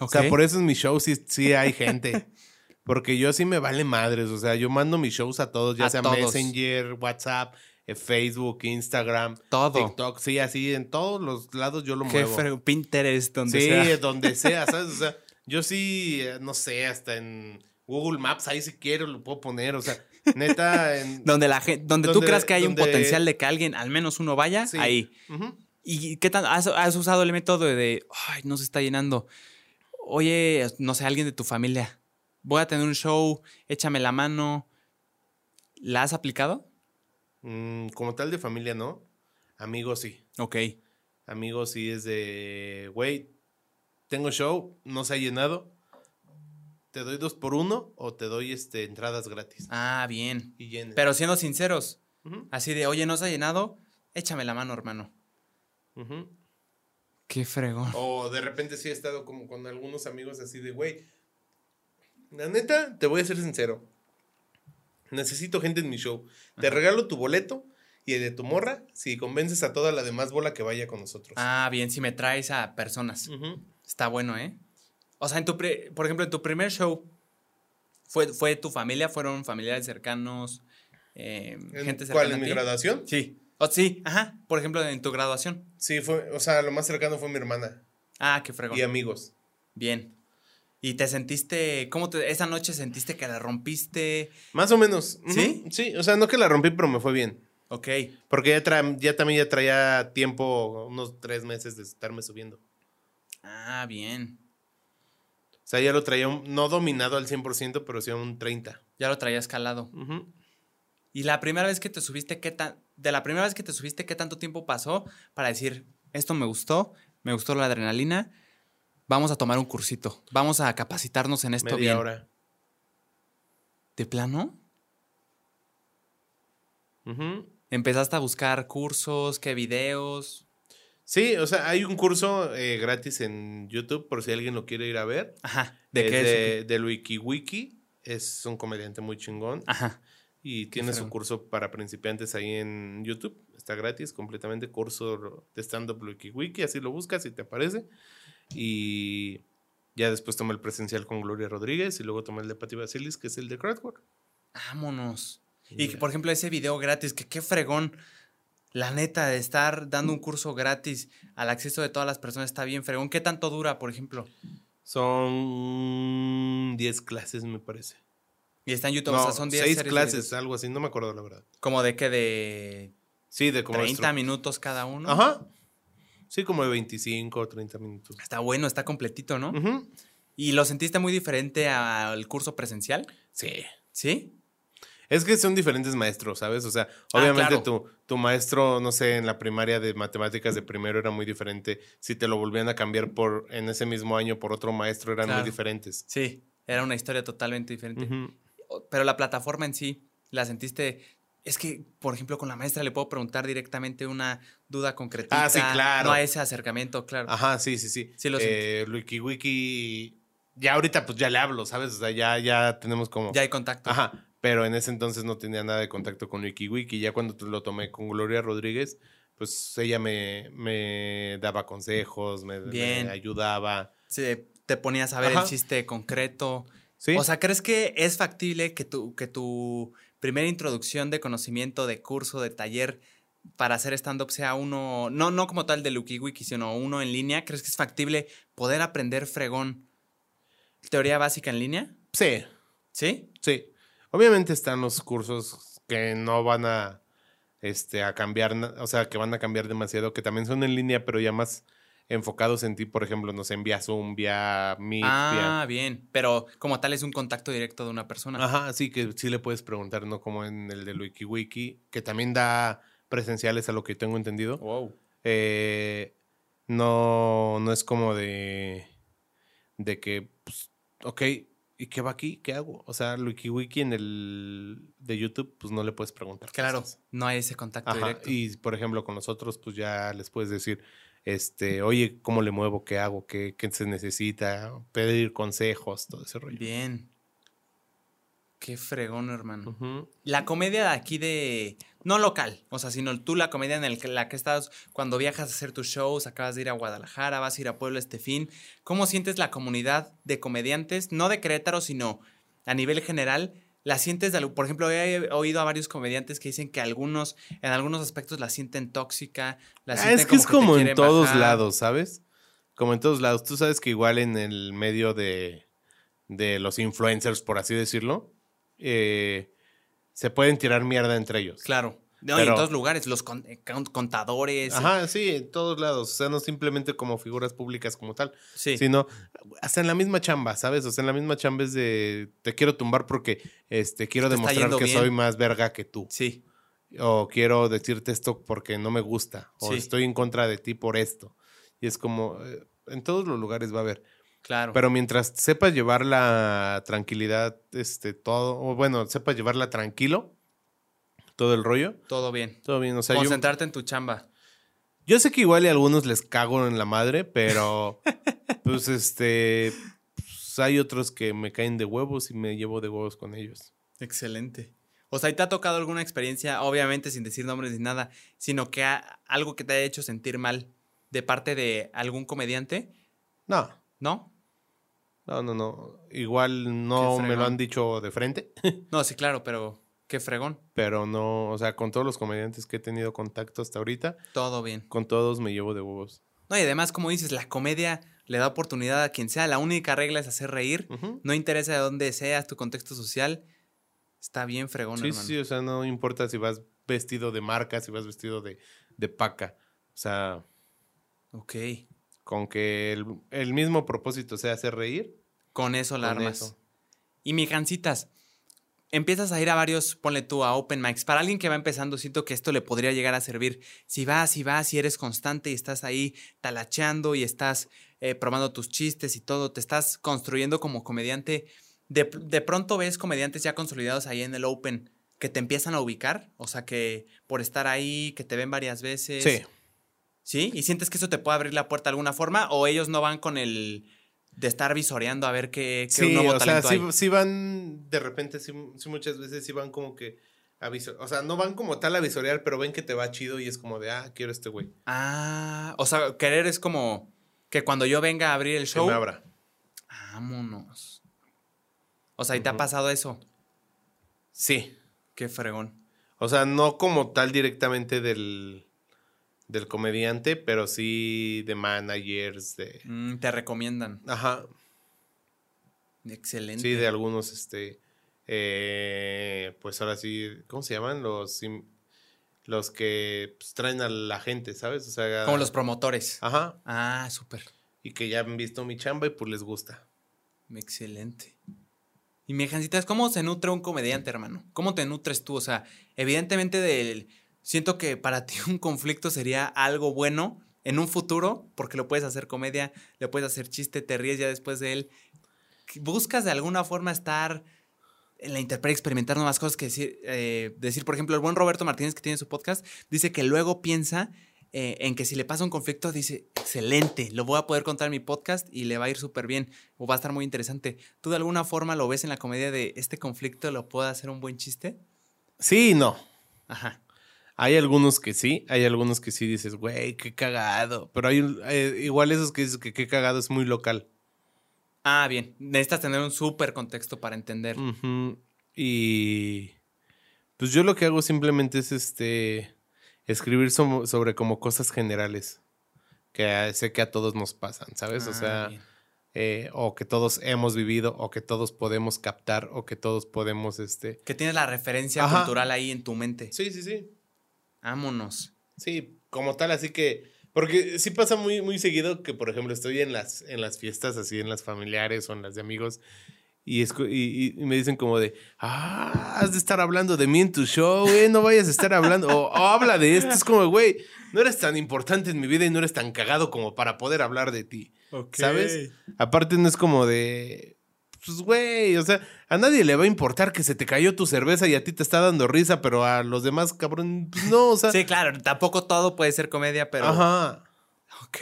O sea, por eso en mis shows sí, sí hay gente. Porque yo sí me vale madres. O sea, yo mando mis shows a todos, ya A sea todos. Messenger, WhatsApp, eh, Facebook, Instagram, Todo. TikTok. Sí, así en todos los lados yo lo muevo. Pinterest, donde sí, sea. donde sea, ¿sabes? O sea, yo sí, eh, no sé, hasta en Google Maps, ahí si quiero lo puedo poner. O sea, neta. En, Donde, la gente, donde, tú creas que hay donde- un potencial de que alguien, al menos uno vaya, sí. ahí. ¿Y qué tan has, has usado el método de, ay, no se está llenando? Oye, no sé, alguien de tu familia, voy a tener un show, échame la mano. ¿La has aplicado? Mm, como tal de familia, no. Amigos, sí. Ok. Amigos, sí es de, güey, tengo show, no se ha llenado. ¿Te doy dos por uno o te doy este, entradas gratis? Ah, bien. Y. Pero siendo sinceros, así de, oye, ¿no se ha llenado? Échame la mano, hermano. Qué fregón. O de repente sí he estado como con algunos amigos así de, güey, la neta, te voy a ser sincero. Necesito gente en mi show. Te regalo tu boleto y el de tu morra si convences a toda la demás bola que vaya con nosotros. Ah, bien, si me traes a personas. Está bueno, ¿eh? O sea, en tu pri- por ejemplo, en tu primer show, ¿fue, fue tu familia? ¿Fueron familiares cercanos? eh, ¿En gente cercana ¿Cuál? a ¿En mi ti? graduación? Sí. O, sí, ajá. Por ejemplo, en tu graduación. Sí, fue, o sea, lo más cercano fue mi hermana Ah, qué fregón. y amigos. Bien. ¿Y te sentiste, cómo te, esa noche sentiste que la rompiste? Más o menos. ¿Sí? Sí, o sea, no que la rompí, pero me fue bien. Ok. Porque ya, tra- ya también ya traía tiempo, unos tres meses de estarme subiendo. Ah, bien. O sea, ya lo traía un- no dominado al 100%, pero sí a un 30%. Ya lo traías calado. Ujú. ¿Y la primera vez que te subiste, qué tan, de la primera vez que te subiste, qué tanto tiempo pasó para decir, esto me gustó, me gustó la adrenalina, vamos a tomar un cursito, vamos a capacitarnos en esto Media bien? hora. ¿De plano? Empezaste a buscar cursos, qué videos. Sí, o sea, hay un curso eh, gratis en YouTube por si alguien lo quiere ir a ver. Ajá. ¿De es qué de, es? del WikiWiki. Es un comediante muy chingón. Ajá. Y tiene su curso para principiantes ahí en YouTube. Está gratis, completamente. Curso de stand-up WikiWiki. Así lo buscas y te aparece. Y ya después tomé el presencial con Gloria Rodríguez. Y luego tomé el de Patti Basilis, que es el de Crowdwork. Vámonos. Y Y por ejemplo, ese video gratis, que qué fregón. La neta, de estar dando un curso gratis al acceso de todas las personas está bien fregón. ¿Qué tanto dura, por ejemplo? Son 10 clases, me parece. Y está en YouTube, No, o sea, son 10 6 series de clases, algo así. No me acuerdo, la verdad. Como de que de Sí, de como 30 estru- minutos cada uno. Ajá. Sí, como de 25 o 30 minutos. Está bueno, está completito, ¿no? ¿Y lo sentiste muy diferente al curso presencial? Sí. ¿Sí? Es que son diferentes maestros, ¿sabes? O sea, Ah, obviamente claro. tu, tu maestro, no sé, en la primaria de matemáticas de primero era muy diferente. Si te lo volvían a cambiar por en ese mismo año por otro maestro, eran Claro. muy diferentes. Sí, era una historia totalmente diferente. Pero la plataforma en sí, ¿la sentiste? Es que, por ejemplo, con la maestra le puedo preguntar directamente una duda concreta. Ah, sí, claro. No a ese acercamiento, claro. Ajá, sí, sí, sí. Sí lo eh, WikiWiki, ya ahorita pues ya le hablo, ¿sabes? O sea, ya, ya tenemos como... Ya hay contacto. Ajá, pero en ese entonces no tenía nada de contacto con WikiWiki. Ya cuando lo tomé con Gloria Rodríguez, pues ella me, me daba consejos, me, ayudaba. Sí, te ponías a ver Ajá. el chiste concreto. Sí. O sea, ¿crees que es factible que tu, que tu primera introducción de conocimiento, de curso, de taller para hacer stand-up sea uno, no, no como tal de LukiWiki, sino uno en línea? ¿Crees que es factible poder aprender fregón teoría básica en línea? sí, ¿Sí? sí. Obviamente están los cursos que no van a, este, a cambiar, o sea, que van a cambiar demasiado, que también son en línea, pero ya más enfocados en ti, por ejemplo, no sé, en vía Zoom, vía Meet, vía... Ah, bien. Pero como tal es un contacto directo de una persona. Ajá, sí que sí le puedes preguntar, no como en el de WikiWiki, que también da presenciales a lo que tengo entendido. Wow. Eh, no, no es como de, de que, pues, ok, ¿y qué va aquí? ¿Qué hago? O sea, WikiWiki en el de YouTube, pues no le puedes preguntar. Claro, cosas. no hay ese contacto Ajá, directo. y por ejemplo, con nosotros, pues ya les puedes decir, este, oye, ¿cómo le muevo? ¿Qué hago? ¿Qué, qué se necesita? Pedir consejos, todo ese rollo. Bien. Qué fregón, hermano. La comedia de aquí de. No local, o sea, sino tú la comedia en el que- la que estás cuando viajas a hacer tus shows, acabas de ir a Guadalajara, vas a ir a Puebla este fin. ¿Cómo sientes la comunidad de comediantes? No de Querétaro, sino a nivel general. ¿La sientes, de, por ejemplo, he oído a varios comediantes que dicen que algunos, en algunos aspectos la sienten tóxica, la Ah, sienten es que es te como en todos bajar. lados, ¿sabes? Como en todos lados. Tú sabes que igual en el medio de, de los influencers, por así decirlo, eh, se pueden tirar mierda entre ellos. Claro. No, y en Pero- todos lugares, los eh, con- contadores. Ajá, sí, en todos lados. O sea, no simplemente como figuras públicas como tal, Sí. sino hasta en la misma chamba, ¿sabes? O sea, en la misma chamba es de te quiero tumbar porque este quiero demostrar que bien. soy más verga que tú. Sí. O quiero decirte esto porque no me gusta. O Sí. estoy en contra de ti por esto. Y es como, eh, en todos los lugares va a haber. Claro. Pero mientras sepas llevar la tranquilidad, este, todo, o bueno, sepas llevarla tranquilo, todo el rollo, Todo bien. todo bien. O sea, yo, Concentrarte en tu chamba. yo sé que igual y a algunos les cago en la madre, pero pues este, pues, hay otros que me caen de huevos y me llevo de huevos con ellos. Excelente. O sea, ¿y te ha tocado alguna experiencia, obviamente sin decir nombres ni nada, sino que ha- algo que te haya hecho sentir mal de parte de algún comediante? No, ¿No? No, no, no. Igual no me lo han dicho de frente, No, sí, claro, pero qué fregón. pero no, o sea, con todos los comediantes que he tenido contacto hasta ahorita, Todo bien. con todos me llevo de huevos. No, y además, como dices, la comedia le da oportunidad a quien sea. La única regla es hacer reír. No interesa de dónde seas, tu contexto social. Está bien fregón, Sí, hermano. sí, o sea, no importa si vas vestido de marca, si vas vestido de, de paca. O sea, Ok. Con que el, el mismo propósito sea hacer reír. Con eso la con armas. eso. Y mi Jancitas, empiezas a ir a varios, ponle tú, a open mics. Para alguien que va empezando, siento que esto le podría llegar a servir. Si vas, si vas, si eres constante y estás ahí talacheando y estás eh, probando tus chistes y todo, te estás construyendo como comediante. De, de pronto ves comediantes ya consolidados ahí en el open que te empiezan a ubicar. O sea, que por estar ahí, que te ven varias veces. Sí. ¿Sí? ¿Y sientes que eso te puede abrir la puerta de alguna forma? ¿O ellos no van con el de estar visoreando a ver qué, qué Sí, nuevo o sea, sí, hay? sí van, de repente, sí, sí muchas veces sí van como que a visor- O sea, no van como tal a visorear, pero ven que te va chido y es como de, ah, quiero este güey. Ah, o sea, querer es como que cuando yo venga a abrir el Que show. me abra. Vámonos. O sea, ¿y te ha pasado eso? Sí. Qué fregón. O sea, no como tal directamente del, del comediante, pero sí de managers, de... Mm, te recomiendan. Ajá. Excelente. Sí, de algunos, este, eh, pues ahora sí, ¿cómo se llaman? Los, los que pues, traen a la gente, ¿sabes? O sea, Como los promotores. Ajá, Ah, súper. y que ya han visto mi chamba y pues les gusta. Excelente. Y mi ¿cómo se nutre un comediante, hermano? ¿Cómo te nutres tú? O sea, evidentemente del, siento que para ti un conflicto sería algo bueno en un futuro, porque lo puedes hacer comedia, le puedes hacer chiste, te ríes ya después de él. Buscas de alguna forma estar en la interpretación, experimentar nuevas cosas que decir, eh, decir, por ejemplo, el buen Roberto Martínez que tiene su podcast, dice que luego piensa eh, en que si le pasa un conflicto, dice, excelente, lo voy a poder contar en mi podcast y le va a ir súper bien o va a estar muy interesante. ¿Tú de alguna forma lo ves en la comedia de este conflicto lo puedo hacer un buen chiste? Sí no. Ajá. Hay algunos que sí, hay algunos que sí dices, güey, qué cagado. Pero hay eh, igual esos que dices que qué cagado es muy local. Ah, bien. Necesitas tener un súper contexto para entender. Ujú. Y pues yo lo que hago simplemente es este escribir sobre como cosas generales que sé que a todos nos pasan, ¿sabes? o Ah, sea, eh, o que todos hemos vivido, o que todos podemos captar, o que todos podemos, este... Que tienes la referencia Ajá. cultural ahí en tu mente. Sí, sí, sí. Vámonos. Sí, como tal, así que... Porque sí pasa muy, muy seguido que, por ejemplo, estoy en las, en las fiestas, así en las familiares o en las de amigos, y, escu- y, y- y me dicen como de, ah, has de estar hablando de mí en tu show, güey, no vayas a estar hablando, o, o habla de esto, es como, güey, no eres tan importante en mi vida y no eres tan cagado como para poder hablar de ti, ¿sabes? Aparte no es como de, pues, güey, o sea, a nadie le va a importar que se te cayó tu cerveza y a ti te está dando risa, pero a los demás, cabrón, pues no, o sea... Sí, claro, tampoco todo puede ser comedia, pero. Ajá. Ok.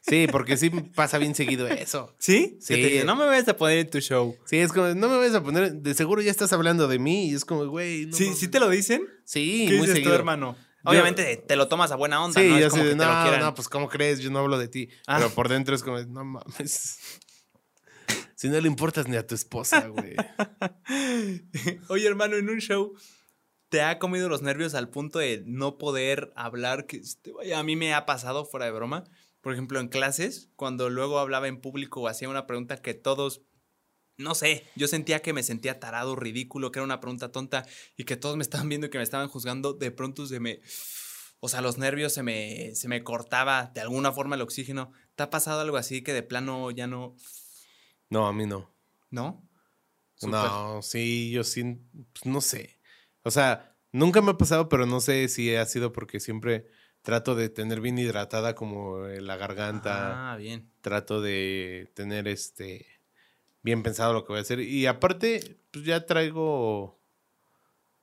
Sí, porque sí pasa bien seguido eso. ¿Sí? Sí. Te no me vayas a poner en tu show. Sí, es como, no me vayas a poner, de seguro ya estás hablando de mí y es como, güey, no ¿Sí. ¿Sí te lo dicen? Sí, ¿Qué muy dices seguido. tú, hermano? Yo- Obviamente te lo tomas a buena onda, Sí, ¿no? Es como así que de, te lo no, quieran. no, pues ¿cómo crees? Yo no hablo de ti. Ah. Pero por dentro es como, no mames. Si no le importas ni a tu esposa, güey. Oye, hermano, en un show te ha comido los nervios al punto de no poder hablar. Que a mí me ha pasado fuera de broma. Por ejemplo, en clases, cuando luego hablaba en público o hacía una pregunta que todos, no sé, yo sentía que me sentía tarado, ridículo, que era una pregunta tonta y que todos me estaban viendo y que me estaban juzgando. De pronto se me, o sea, los nervios se me, se me cortaba de alguna forma el oxígeno. ¿Te ha pasado algo así que de plano ya no, No, a mí no. no? No, sí, yo sí, pues, no sé. O sea, Nunca me ha pasado, pero no sé si ha sido porque siempre trato de tener bien hidratada como eh, la garganta. Ah, bien. Trato de tener este bien pensado lo que voy a hacer. Y aparte, pues ya traigo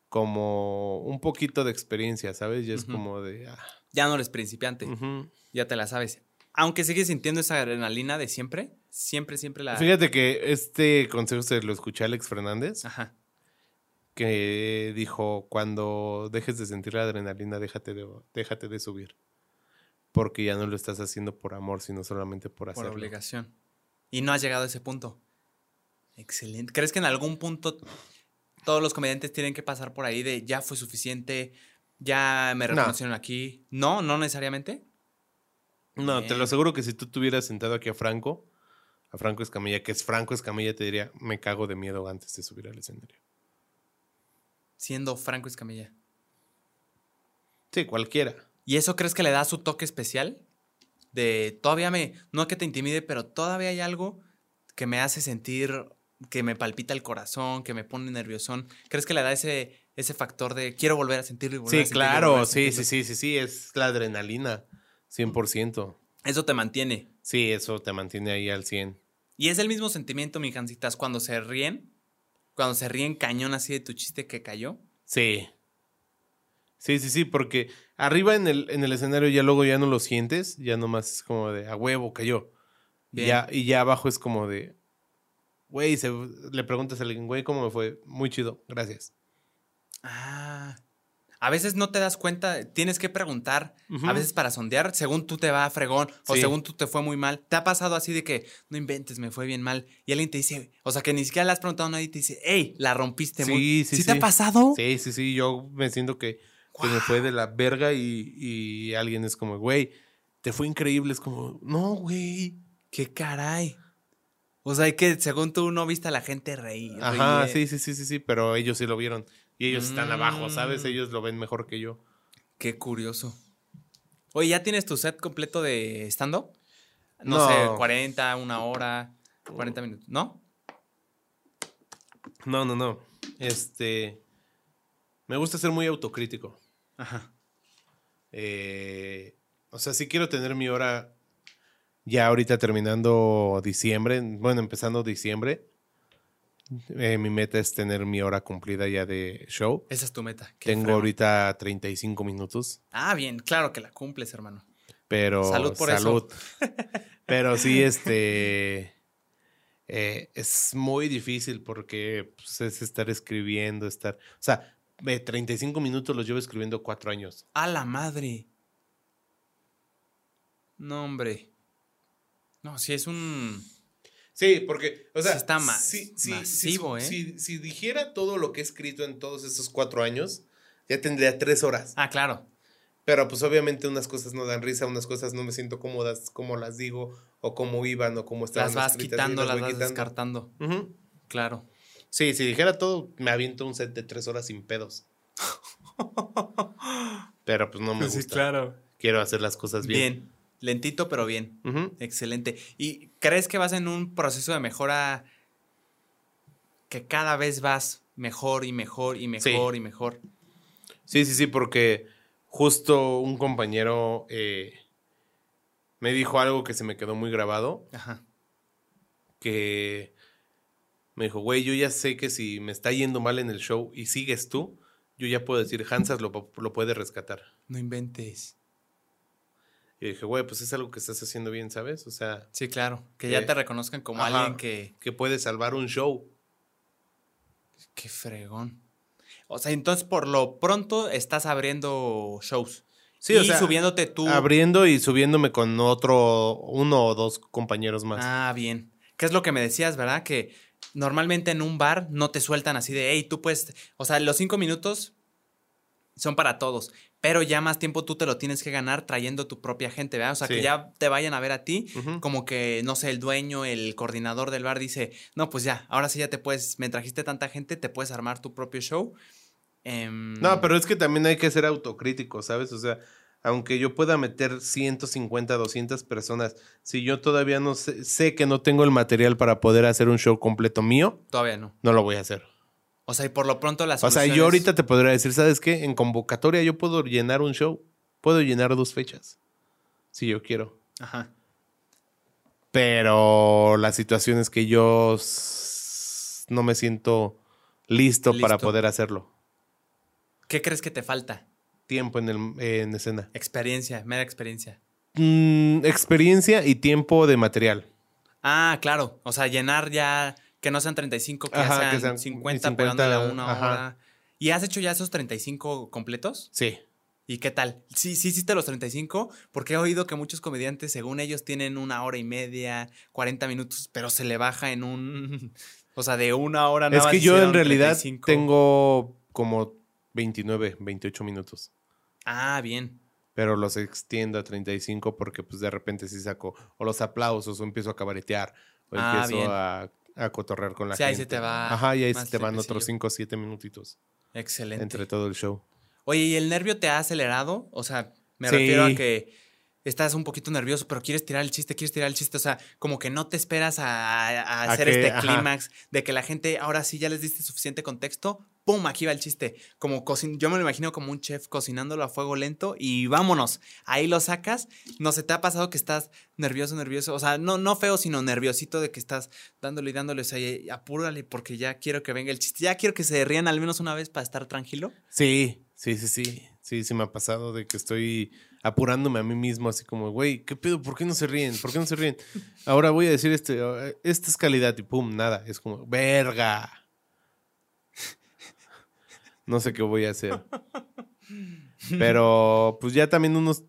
como un poquito de experiencia, ¿sabes? Ya es como de. ah, Ya no eres principiante, ya te la sabes. Aunque sigues sintiendo esa adrenalina de siempre, siempre, siempre la... Fíjate que este consejo se lo escuché a Alex Fernández, Ajá. que dijo: Cuando dejes de sentir la adrenalina, déjate de, déjate de subir. Porque ya no lo estás haciendo por amor, sino solamente por Por hacerlo. obligación. Y no has llegado a ese punto. Excelente. ¿Crees que en algún punto todos los comediantes tienen que pasar por ahí de ya fue suficiente, ya me No. reconocieron aquí? No, no necesariamente. No, te lo aseguro que si tú tuvieras sentado aquí a Franco, a Franco Escamilla, que es Franco Escamilla, te diría, me cago de miedo antes de subir al escenario. Siendo Franco Escamilla. Sí, cualquiera. ¿Y eso crees que le da su toque especial? De todavía me, no que te intimide, pero todavía hay algo que me hace sentir que me palpita el corazón, que me pone nerviosón. ¿Crees que le da ese, ese factor de quiero volver a sentirlo y volver a Sí, sentirlo y volver claro, a sí, sentirlo? sí, sí, sí, sí, es la adrenalina, 100%. Eso te mantiene. Sí, eso te mantiene ahí al 100. Y es el mismo sentimiento, mi Jancitas, cuando se ríen, cuando se ríen cañón así de tu chiste que cayó. Sí. Sí, sí, sí, porque arriba en el, en el escenario ya luego ya no lo sientes, ya nomás es como de a huevo cayó. Y ya, y ya abajo es como de, güey, se- le preguntas a alguien, güey, ¿cómo me fue? Muy chido, gracias. Ah. A veces no te das cuenta, tienes que preguntar, a veces para sondear, según tú te va fregón o Sí. según tú te fue muy mal. ¿Te ha pasado así de que no inventes, me fue bien mal? Y alguien te dice, o sea, que ni siquiera le has preguntado a nadie y te dice, hey, la rompiste muy. Sí, sí, te ha sí. pasado? Sí, sí, sí, yo me siento que, que me fue de la verga y, y alguien es como, güey, te fue increíble, es como, no, güey. Qué caray. O sea, que según tú no viste a la gente reír. Ajá, sí, sí, sí, sí, sí, pero ellos sí lo vieron. Y ellos están abajo, ¿sabes? Mm. Ellos lo ven mejor que yo. Qué curioso. Oye, ¿ya tienes tu set completo de stand-up? No, No. sé, 40, una hora, 40 minutos. ¿No? No, no, no. Este. Me gusta ser muy autocrítico. Ajá. Eh, o sea, sí quiero tener mi hora ya ahorita terminando diciembre, bueno, empezando diciembre. Eh, mi meta es tener mi hora cumplida ya de show. Esa es tu meta. Tengo ahorita 35 minutos, Ah, bien, claro que la cumples, hermano. pero Salud por eso. salud. Pero sí, este eh, es muy difícil porque pues, es estar escribiendo, estar, o sea, ve, 35 minutos los llevo escribiendo cuatro años. A la madre. No, hombre. No, si es un. Sí, porque, o sea, Sí está si- si- masivo, si, ¿eh? Si, dijera todo lo que he escrito en todos estos cuatro años, ya tendría tres horas. Ah, claro. Pero pues obviamente unas cosas no dan risa, unas cosas no me siento cómodas, como las digo, o cómo iban, o cómo estaban Las vas escritas, quitando, las voy vas quitando. descartando. Claro. Sí, si dijera todo, me aviento un set de tres horas sin pedos. Pero pues no me gusta. claro. Quiero hacer las cosas bien. Bien. Lentito, pero bien. Excelente. ¿Y crees que vas en un proceso de mejora que cada vez vas mejor y mejor y mejor y mejor? Sí, sí, sí, porque justo un compañero eh, me dijo algo que se me quedó muy grabado, Ajá. que me dijo, güey, yo ya sé que si me está yendo mal en el show y sigues tú, yo ya puedo decir, Hansas lo, lo puede rescatar. No inventes. Y dije, güey, pues es algo que estás haciendo bien, ¿sabes? O sea, Sí, claro. Que ya Eh, te reconozcan como ajá. alguien que. que puede salvar un show. Qué fregón. O sea, entonces por lo pronto estás abriendo shows. Sí, y o sea, subiéndote tú. Abriendo y subiéndome con otro, uno o dos compañeros más. Ah, bien. ¿Qué es lo que me decías, verdad? Que normalmente en un bar no te sueltan así de, hey, tú puedes. O sea, los cinco minutos son para todos. Pero ya más tiempo tú te lo tienes que ganar trayendo tu propia gente, ¿verdad? O sea, que ya te vayan a ver a ti. Como que, no sé, el dueño, el coordinador del bar dice, no, pues ya, ahora sí ya te puedes, me trajiste tanta gente, te puedes armar tu propio show. Em, No, pero es que también hay que ser autocrítico, ¿sabes? O sea, aunque yo pueda meter 150, 200 personas, si yo todavía no sé, sé que no tengo el material para poder hacer un show completo mío, Todavía no. no lo voy a hacer. O sea, y por lo pronto las O sea, yo ahorita te podría decir, ¿sabes qué? En convocatoria yo puedo llenar un show, puedo llenar dos fechas, si yo quiero. Ajá. Pero la situación es que yo no me siento listo, para poder hacerlo. ¿Qué crees que te falta? Tiempo en, el, en escena. Experiencia, mera experiencia. Mm, experiencia y tiempo de material. Ah, claro. O sea, llenar ya, que no sean 35, que Ajá, ya que sean sean 50, 50, pegándole a una ajá. hora. ¿Y has hecho ya esos 35 completos? Sí. ¿Y qué tal? Sí, sí hiciste los 35, porque he oído que muchos comediantes, según ellos, tienen una hora y media, 40 minutos, pero se le baja en un... O sea, de una hora nada Es que yo en realidad 35. tengo como 29, 28 minutos. Ah, bien. Pero los extiendo a 35 porque pues de repente sí saco o los aplausos o empiezo a cabaretear o Ah, empiezo bien. a, a cotorrear con la Sí, gente. ahí se te va Ajá, y ahí se te van otros 5 o 7 minutitos Excelente. entre todo el show. Oye, ¿y el nervio te ha acelerado? O sea, me Sí. refiero a que estás un poquito nervioso, pero quieres tirar el chiste, quieres tirar el chiste. O sea, como que no te esperas a, a A hacer que- este clímax de que la gente, ahora sí ya les diste suficiente contexto. ¡Pum! Aquí va el chiste. Como yo me lo imagino como un chef cocinándolo a fuego lento y vámonos. Ahí lo sacas. No se te ha pasado que estás nervioso, nervioso. O sea, no, no feo, sino nerviosito de que estás dándole y dándole. O sea, apúrale porque ya quiero que venga el chiste. Ya quiero que se rían al menos una vez para estar tranquilo. Sí, sí, sí, sí. Sí, sí me ha pasado de que estoy apurándome a mí mismo, así como, güey, ¿qué pedo? ¿Por qué no se ríen? ¿Por qué no se ríen? Ahora voy a decir este, eh, esta es calidad y pum, nada. Es como, verga. No sé qué voy a hacer. Pero pues ya también unos,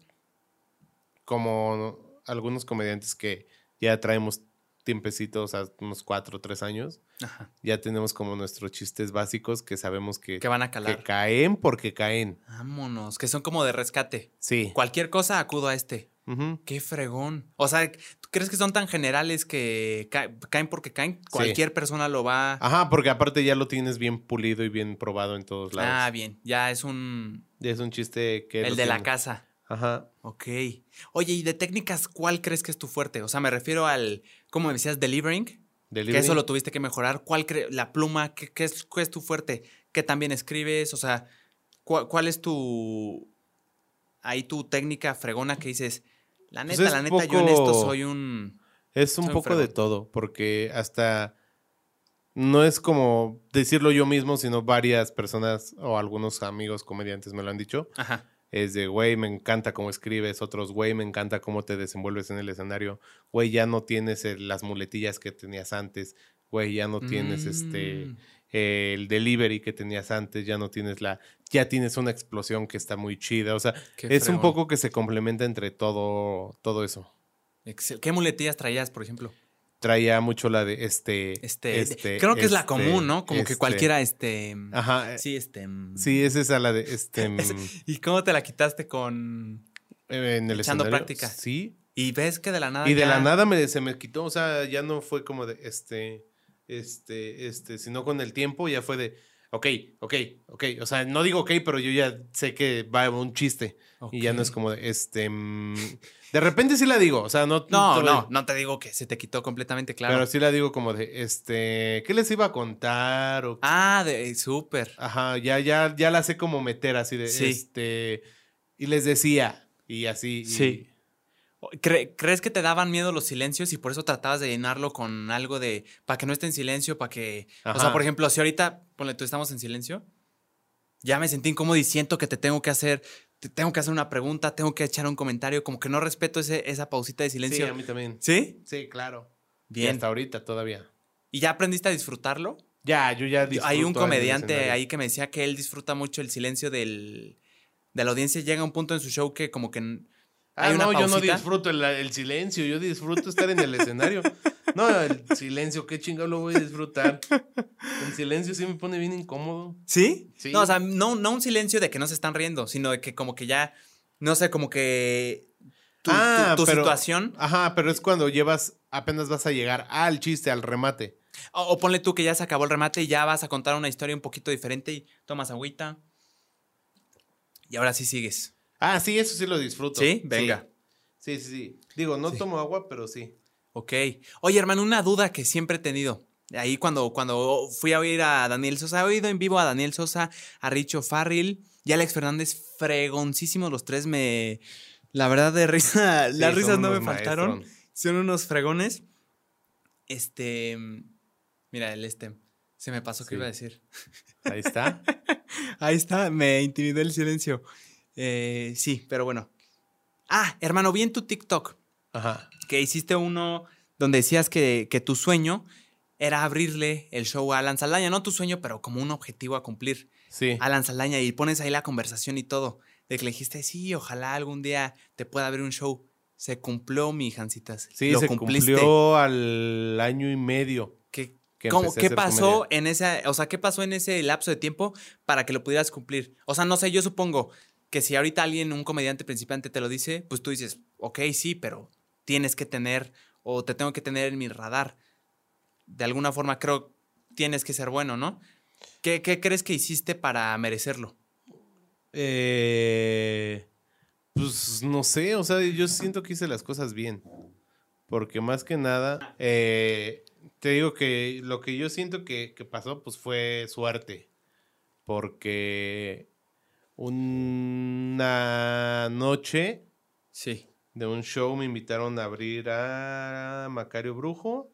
como algunos comediantes que ya traemos tiempecitos, o sea, unos cuatro o tres años, Ajá. ya tenemos como nuestros chistes básicos que sabemos que, Que van a que calar. caen porque caen. Vámonos, que son como de rescate. Sí. Cualquier cosa acudo a este. Ujú. Qué fregón. O sea, ¿tú crees que son tan generales que ca- caen porque caen? Cualquier persona lo va. Ajá, porque aparte ya lo tienes bien pulido y bien probado en todos lados. Ah, bien. Ya es un. Ya es un chiste que... El de la casa. Ajá. Ok. Oye, ¿y de técnicas cuál crees que es tu fuerte? O sea, me refiero al, ¿cómo me decías? Delivering. Que eso lo tuviste que mejorar. ¿Cuál la pluma? ¿Qué, qué es, qué es tu fuerte? ¿Qué también escribes? O sea, ¿cuál, cuál es tu. Ahí tu técnica fregona que dices. La Pues neta, la neta, yo en esto soy un. Es un poco de todo, porque hasta no es como decirlo yo mismo, sino varias personas o algunos amigos comediantes me lo han dicho. Ajá. Es de, güey, me encanta cómo escribes, otros, güey, me encanta cómo te desenvuelves en el escenario, güey, ya no tienes las muletillas que tenías antes, güey, ya no tienes este, Mm. eh, el delivery que tenías antes, ya no tienes la, ya tienes una explosión que está muy chida, o sea, Qué es un poco que se complementa entre todo, todo eso. Excel- ¿Qué muletillas traías, por ejemplo? Traía mucho la de este, Este, este, creo que es la este, común, ¿no? Como que este. cualquiera, este. Ajá, eh, Sí, este. mm, sí, es esa la de este, mm, ¿Y cómo te la quitaste con.? en el Echando práctica. Sí, Y ves que de la nada. Y de la nada me, se me quitó, o sea, ya no fue como de este, este, este, sino con el tiempo ya fue de, ok, ok, ok, o sea, no digo ok, pero yo ya sé que va un chiste y ya no es como de, este, mm, de repente sí la digo, o sea, no. No, no, no te digo que se te quitó completamente, claro. Pero sí la digo como de, este, ¿qué les iba a contar? O, Ah, de súper. Ajá, ya, ya, ya la sé como meter así de, Sí. este, y les decía, y así. y- Sí. ¿Cre- ¿Crees que te daban miedo los silencios y por eso tratabas de llenarlo con algo de. para que no esté en silencio, para que. O sea, por ejemplo, si ahorita, ponle tú, estamos en silencio, ya me sentí incómodo y siento que te tengo que hacer. Te tengo que hacer una pregunta, tengo que echar un comentario, como que no respeto ese, esa pausita de Sí, silencio. a mí también. ¿Sí? Sí, claro. Y Bien. hasta ahorita todavía. ¿Y ya aprendiste a disfrutarlo? Ya, yo ya Hay disfruto un en el comediante ahí que me decía que él disfruta mucho el silencio del, de la audiencia. Llega un punto en su show que como que Ah, no, yo no pausita. disfruto el, el silencio, yo disfruto estar en el escenario. No, el silencio, qué chingado lo voy a disfrutar. El silencio sí me pone bien incómodo. ¿Sí? Sí. No, o sea, no, no un silencio de que no se están riendo, sino de que como que ya, no sé, como que tu, tu- Ah, tu pero- situación, Ajá, pero es cuando llevas, apenas vas a llegar al chiste, al remate. o, o ponle tú que ya se acabó el remate y ya vas a contar una historia un poquito diferente y tomas agüita. Y ahora sí sigues. Ah, sí, eso sí lo disfruto. ¿Sí? Venga. Sí, sí, sí. Digo, no Sí. tomo agua, pero sí. Ok. Oye, hermano, una duda que siempre he tenido. Ahí cuando, cuando fui a oír a Daniel Sosa, he oído en vivo a Daniel Sosa, a Richo Farril y Alex Fernández, fregoncísimos los tres. Me. La verdad, de risa, Sí, las risas no me faltaron. maestros. Son unos fregones. Este. Mira, el este. Se me pasó que iba a decir. Ahí está. Ahí está, me intimidó el silencio. Eh, sí, pero bueno. Ah, hermano, vi en tu TikTok Ajá. que hiciste uno donde decías que, que tu sueño era abrirle el show a Alan Saldaña. No tu sueño, pero como un objetivo a cumplir. Sí. Alan Saldaña y pones ahí la conversación y todo. De que le dijiste, sí, ojalá algún día te pueda abrir un show. Se cumplió, mi Jancitas. Sí, Lo se cumpliste. cumplió al año y medio. ¿Qué, que cómo- qué pasó comedia. en ese, o sea, qué pasó en ese lapso de tiempo para que lo pudieras cumplir? O sea, no sé, yo supongo que si ahorita alguien, un comediante principiante te lo dice, pues tú dices, ok, sí, pero tienes que tener o te tengo que tener en mi radar. De alguna forma creo tienes que ser bueno, ¿no? ¿Qué, qué crees que hiciste para merecerlo? Eh, pues no sé, o sea, yo siento que hice las cosas bien. Porque más que nada, eh, te digo que lo que yo siento que, que pasó, pues fue suerte. Porque una noche Sí. de un show me invitaron a abrir a Macario Brujo.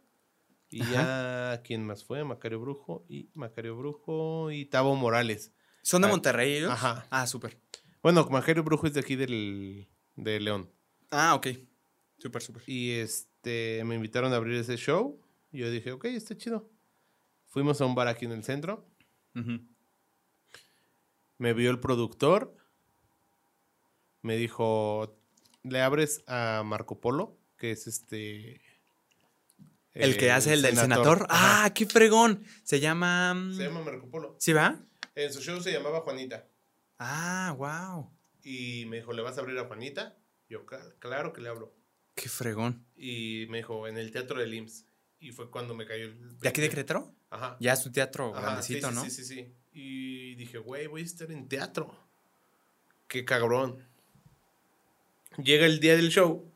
Y ya, ¿quién más fue? Macario Brujo y Macario Brujo y Tavo Morales. ¿Son de Ah, Monterrey ellos? ajá. Ah, súper. Bueno, Macario Brujo es de aquí del, de León. Ah, ok. Súper, súper. Y este, me invitaron a abrir ese show. Y yo dije, ok, está chido. Fuimos a un bar aquí en el centro. Ujú. Me vio el productor. Me dijo, le abres a Marco Polo, que es este... El que hace el del senador. Ah, qué fregón. Se llama. mm, Se llama Marco Polo. ¿Sí va? En su show se llamaba Juanita. Ah, wow. Y me dijo, ¿le vas a abrir a Juanita? Yo, "Cla- claro que le abro. Qué fregón. Y me dijo, en el Teatro del IMSS. Y fue cuando me cayó el... ¿De aquí de 20. Querétaro? Ajá. Ya es un teatro Ajá, grandecito, sí, sí, ¿no? Sí, sí, sí. Y dije, güey, voy a estar en teatro. Qué cabrón. Llega el día del show.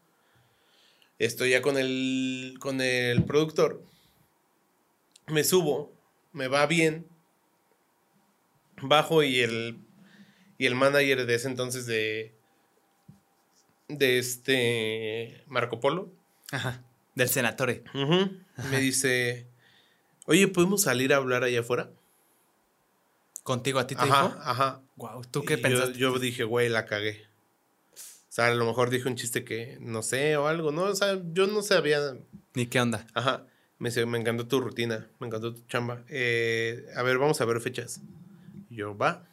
Estoy ya con el, con el productor. Me subo. Me va bien. Bajo y el, y el manager de ese entonces de, de este Marco Polo. Ajá. Del senatore. Me dice, oye, ¿podemos salir a hablar allá afuera? ¿Contigo a ti te Ajá, dijo? ajá. Wow, ¿tú qué Y yo- pensaste? Yo, dije, güey, la cagué. O sea, a lo mejor dije un chiste que no sé o algo, ¿no? O sea, yo no sabía. ¿Ni qué onda? Ajá. Me dice, me encantó tu rutina, me encantó tu chamba. Eh, a ver, vamos a ver fechas. Y yo, va.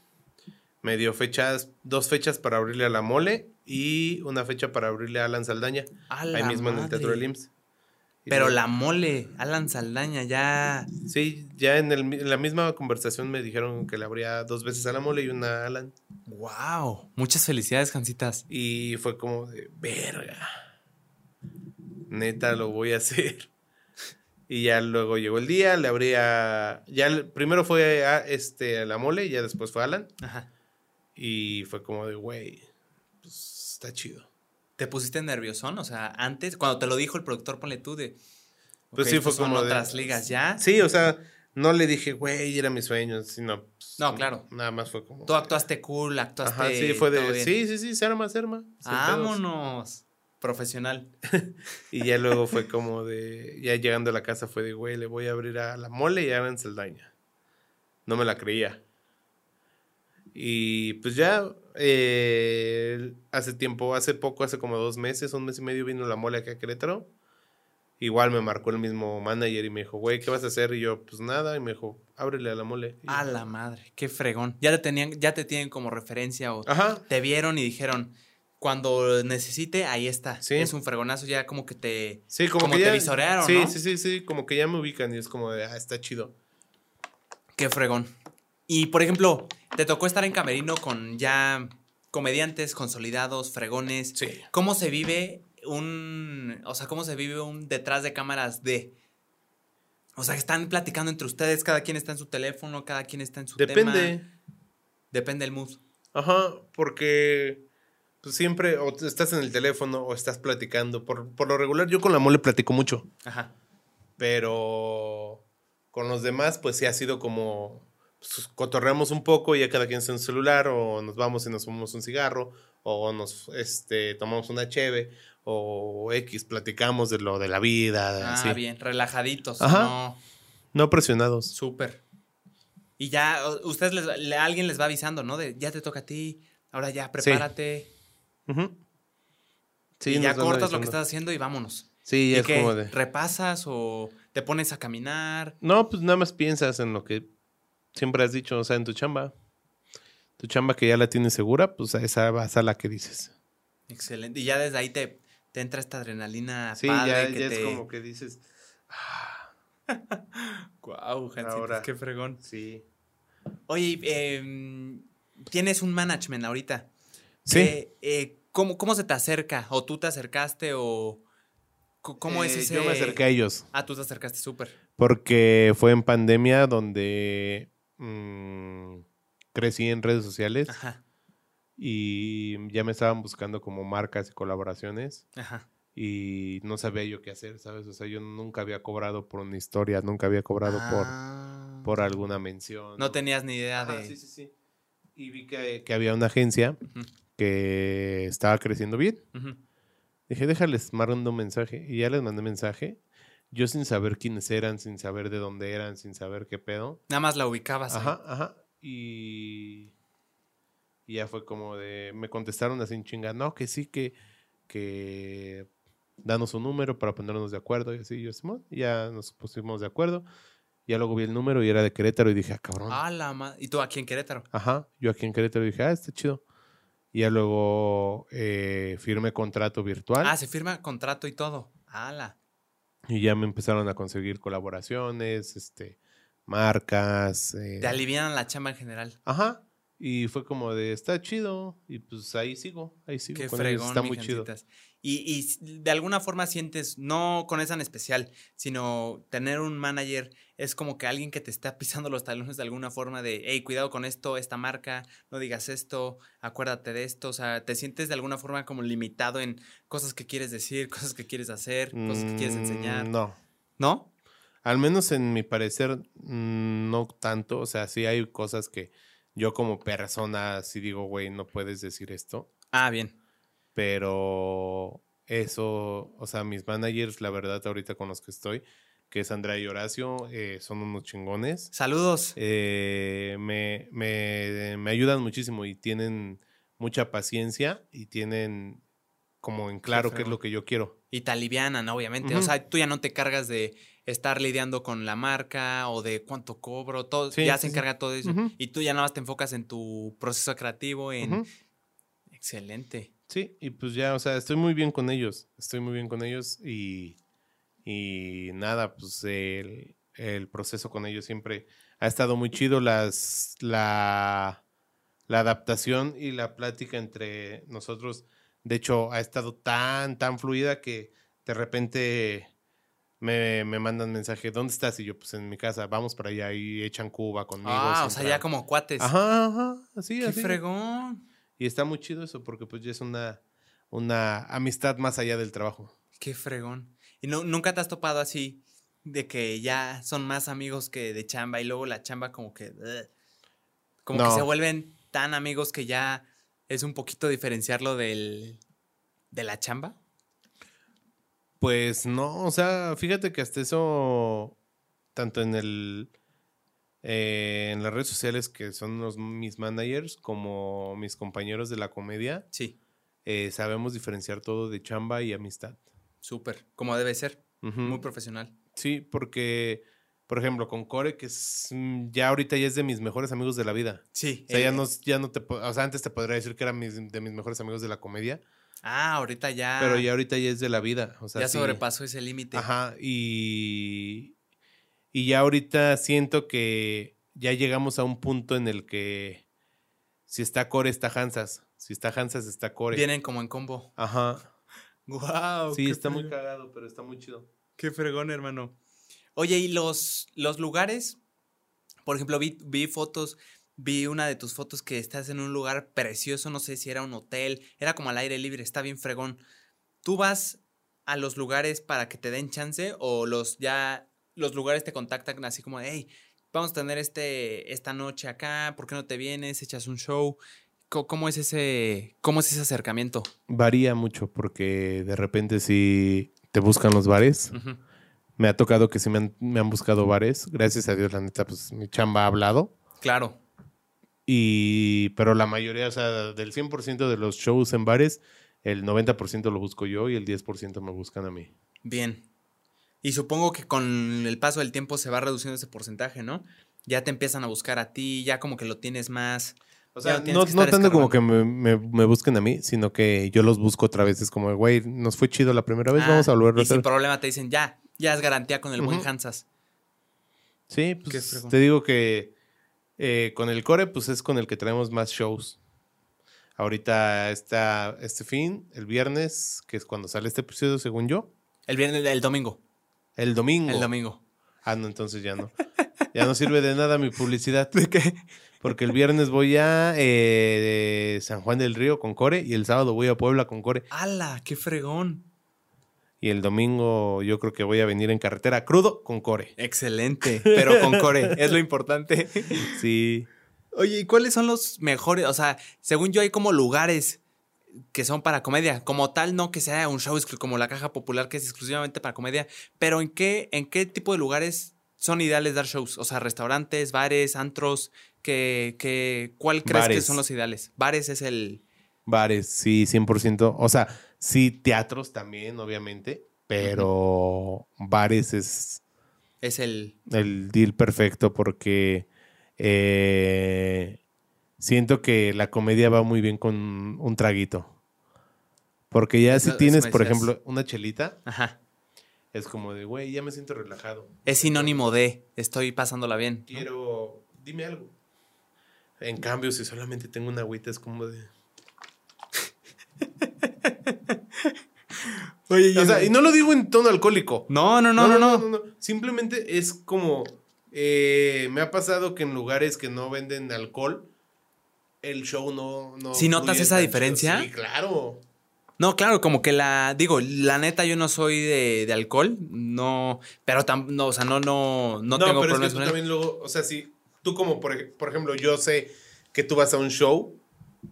Me dio fechas, dos fechas para abrirle a la mole y una fecha para abrirle a Alan Saldaña. A ahí mismo en el Teatro del IMSS. Pero la mole, Alan Saldaña, ya. Sí, ya en, el mi- en la misma conversación me dijeron que le abría dos veces a la mole y una a Alan. Wow. Muchas felicidades, Jancitas. Y fue como de, verga. Neta, lo voy a hacer. Y ya luego llegó el día, le abría. Ya el- primero fue a, este, a la mole y ya después fue Alan. Ajá. Y fue como de, güey, pues está chido. ¿Te pusiste nerviosón? O sea, antes, cuando te lo dijo el productor, ponle tú de. Pues sí, fue como de- otras ligas ya. Sí, o sea, no le dije, güey, era mi sueño, sino. pues, No, claro. Nada más fue como. Tú actuaste cool, actuaste. Ajá, sí, fue de. Sí, sí, sí, se arma, se arma. Vámonos. Profesional. Y ya luego fue como de. Ya llegando a la casa fue de, güey, le voy a abrir a la mole y a Alan Saldaña. No me la creía. Y pues ya. Eh, hace tiempo, hace poco, hace como dos meses, un mes y medio vino la mole aquí a Querétaro. Igual me marcó el mismo manager y me dijo, güey, ¿qué vas a hacer? Y yo, pues nada. Y me dijo, ábrele a la mole. Yo, A la madre, qué fregón. Ya te tenían, ya te tienen como referencia o Ajá. te vieron y dijeron, cuando necesite, ahí está. Sí. Es un fregonazo, ya como que te. Sí, como, Como que te ya. visorearon, sí, ¿no? sí, sí, sí. Como que ya me ubican y es como de, ah, está chido. Qué fregón. Y por ejemplo, te tocó estar en Camerino con ya comediantes consolidados, fregones. Sí. ¿Cómo se vive un. O sea, cómo se vive un detrás de cámaras de. O sea, están platicando entre ustedes, cada quien está en su teléfono, cada quien está en su tema. Depende. Depende del mood. Ajá, porque pues, siempre o estás en el teléfono o estás platicando. Por, por lo regular, yo con la mole platico mucho, Ajá. pero Con los demás, pues sí ha sido como cotorreamos un poco y ya cada quien está en su celular, o nos vamos y nos fumamos un cigarro, o nos este, tomamos una cheve, o X, platicamos de lo de la vida. Ah, bien, relajaditos. Ajá. No, No presionados. súper. Y ya, ustedes, les, le- alguien les va avisando, ¿no? De, ya te toca a ti, ahora ya, prepárate. Ujú. Sí, y ya cortas lo que estás haciendo y vámonos. Sí, ¿Y es qué? como de. ¿Repasas o te pones a caminar? No, pues nada más piensas en lo que siempre has dicho, o sea, en tu chamba. Tu chamba que ya la tienes segura, pues a esa vas a la que dices. Excelente. Y ya desde ahí te, te entra esta adrenalina Sí, padre ya, que ya te... es como que dices. Guau, Jancitos, Ahora. qué fregón. Sí. Oye, eh, tienes un management ahorita. Sí. Eh, eh, ¿cómo, ¿Cómo se te acerca? ¿O tú te acercaste o cómo es Eh, ese...? Yo me acerqué a ellos. Ah, tú te acercaste súper. Porque fue en pandemia donde mm, crecí en redes sociales Ajá, y ya me estaban buscando como marcas y colaboraciones ajá. y no sabía yo qué hacer, ¿sabes? O sea, yo nunca había cobrado por una historia, nunca había cobrado Ah. por, por alguna mención. No tenías ni idea Ajá, de... sí, sí, sí. Y vi que, que había una agencia que estaba creciendo bien. Dije, déjales, mando un mensaje. Y ya les mandé mensaje. Yo sin saber quiénes eran, sin saber de dónde eran, sin saber qué pedo. Nada más la ubicabas. ahí. Ajá, ajá. Y, y ya fue como de, me contestaron así en chinga, no, que sí, que, que danos un número para ponernos de acuerdo. Y así, yo, Simón, ya nos pusimos de acuerdo. Ya luego vi el número y era de Querétaro y dije, ah, cabrón. Ah, la ma- ¿Y tú aquí en Querétaro? Ajá, yo aquí en Querétaro dije, ah, está chido. Y ya luego eh, firmé contrato virtual Ah, se firma contrato y todo. ¡Hala! Y ya me empezaron a conseguir colaboraciones, este, marcas. eh, Te alivianan la chamba en general. Ajá. Y fue como de, está chido. Y pues ahí sigo, ahí sigo. Qué con fregón, Está muy chido. Jancitas. Y, y de alguna forma sientes, no con esa en especial, sino tener un manager es como que alguien que te está pisando los talones de alguna forma de, hey, cuidado con esto, esta marca, no digas esto, acuérdate de esto. O sea, te sientes de alguna forma como limitado en cosas que quieres decir, cosas que quieres hacer, cosas que quieres Mm, enseñar. No. ¿No? Al menos en mi parecer, mm, no tanto. O sea, sí hay cosas que yo como persona sí digo, güey, no puedes decir esto. Ah, bien. Pero eso, o sea, mis managers, la verdad, ahorita con los que estoy, que es Andrea y Horacio, eh, son unos chingones. Saludos. Eh, me, me, me ayudan muchísimo y tienen mucha paciencia y tienen como en claro qué es lo que yo quiero. Y te alivianan, obviamente. O sea, tú ya no te cargas de estar lidiando con la marca o de cuánto cobro, todo, Sí, ya sí, se sí. encarga todo eso. Y tú ya nada más te enfocas en tu proceso creativo, en... Excelente. Sí, y pues ya, o sea, estoy muy bien con ellos, estoy muy bien con ellos y, y nada, pues el, el proceso con ellos siempre ha estado muy chido, las, la, la adaptación y la plática entre nosotros, de hecho, ha estado tan, tan fluida que de repente me, me mandan mensaje, ¿dónde estás? Y yo, pues en mi casa, vamos para allá y echan Cuba conmigo. ah, o sea, ya como cuates. Ajá, ajá, así, Qué así. fregón. Y está muy chido eso porque pues ya es una, una amistad más allá del trabajo. Qué fregón. ¿Y no, nunca te has topado así de que ya son más amigos que de chamba y luego la chamba como que... como que se vuelven tan amigos que ya es un poquito diferenciarlo del, de la chamba? Pues no, o sea, fíjate que hasta eso, tanto en el eh, en las redes sociales que son los, mis managers como mis compañeros de la comedia, Sí, eh, sabemos diferenciar todo de chamba y amistad. súper. Como debe ser. Muy profesional. Sí, porque, por ejemplo, con Core, que es, mm, ya ahorita ya es de mis mejores amigos de la vida. Sí. O sea, ya eh, no, ya no te, o sea, antes te podría decir que era mis- de mis mejores amigos de la comedia, Ah, ahorita ya. pero ya ahorita ya es de la vida. O sea, ya sí. sobrepasó ese límite. Ajá, y, y ya ahorita siento que ya llegamos a un punto en el que si está Core, está Hansas. Si está Hansas, está Core. Vienen como en combo. Ajá. Wow. Sí, está muy cagado, pero está muy chido. Qué fregón, hermano. Oye, ¿y los, los lugares? Por ejemplo, vi, vi fotos, vi una de tus fotos que estás en un lugar precioso, no sé si era un hotel, era como al aire libre, está bien fregón. ¿Tú vas a los lugares para que te den chance o los ya los lugares te contactan así como, hey, vamos a tener este, esta noche acá, ¿por qué no te vienes? Echas un show. ¿Cómo es ese, cómo es ese acercamiento? Varía mucho porque de repente si te buscan los bares. Me ha tocado que sí me han, me han buscado bares. Gracias a Dios, la neta, pues mi chamba ha hablado. Claro. Y, pero la mayoría, o sea, del 100% de los shows en bares, el 90% lo busco yo y el 10% me buscan a mí. Bien. Y supongo que con el paso del tiempo se va reduciendo ese porcentaje, ¿no? Ya te empiezan a buscar a ti, ya como que lo tienes más. O sea, no no, tanto como que me, me- me busquen a mí, sino que yo los busco otra vez. Es como, güey, nos fue chido la primera vez, Ah, vamos a volverlo a Y sin hacer. problema te dicen, ya, ya es garantía con el buen Ujú. Hansas. Sí, pues te digo que eh, con el core, pues es con el que traemos más shows. Ahorita está este fin, el viernes, que es cuando sale este episodio, según yo. El viernes, el domingo. El domingo. El domingo. Ah, no, entonces ya no. Ya no sirve de nada mi publicidad. ¿De qué? Porque el viernes voy a eh, San Juan del Río con Core y el sábado voy a Puebla con Core. ¡Hala! ¡Qué fregón! Y el domingo yo creo que voy a venir en carretera crudo con Core. Excelente. Pero con core, es lo importante. Sí. Oye, ¿y cuáles son los mejores? O sea, según yo hay como lugares que son para comedia. Como tal, no que sea un show como la caja popular que es exclusivamente para comedia. Pero ¿en qué, en qué tipo de lugares son ideales dar shows? O sea, restaurantes, bares, antros. Que, que, ¿Cuál crees que son los ideales? Bares es el... Bares, sí, 100%. O sea, sí, teatros también, obviamente. Pero bares es Es el... el deal perfecto porque eh, siento que la comedia va muy bien con un traguito. Porque ya si tienes, por ejemplo, una chelita, Ajá. es como de, güey, ya me siento relajado. Es sinónimo de estoy pasándola bien. ¿no? Quiero, dime algo. En cambio, si solamente tengo una agüita, es como de... Oye, O sea, y no lo digo en tono alcohólico. no, no, no, no, no. Simplemente es como. eh, me ha pasado que en lugares que no venden alcohol, el show no. no ¿Sí notas esa diferencia? Sí, claro. No, claro, como que la, digo, la neta yo no soy de, de alcohol, no, pero tam- no, o sea, no, no, no, tengo pero es que tú también luego. O sea, si tú, como por, por ejemplo, yo sé que tú vas a un show.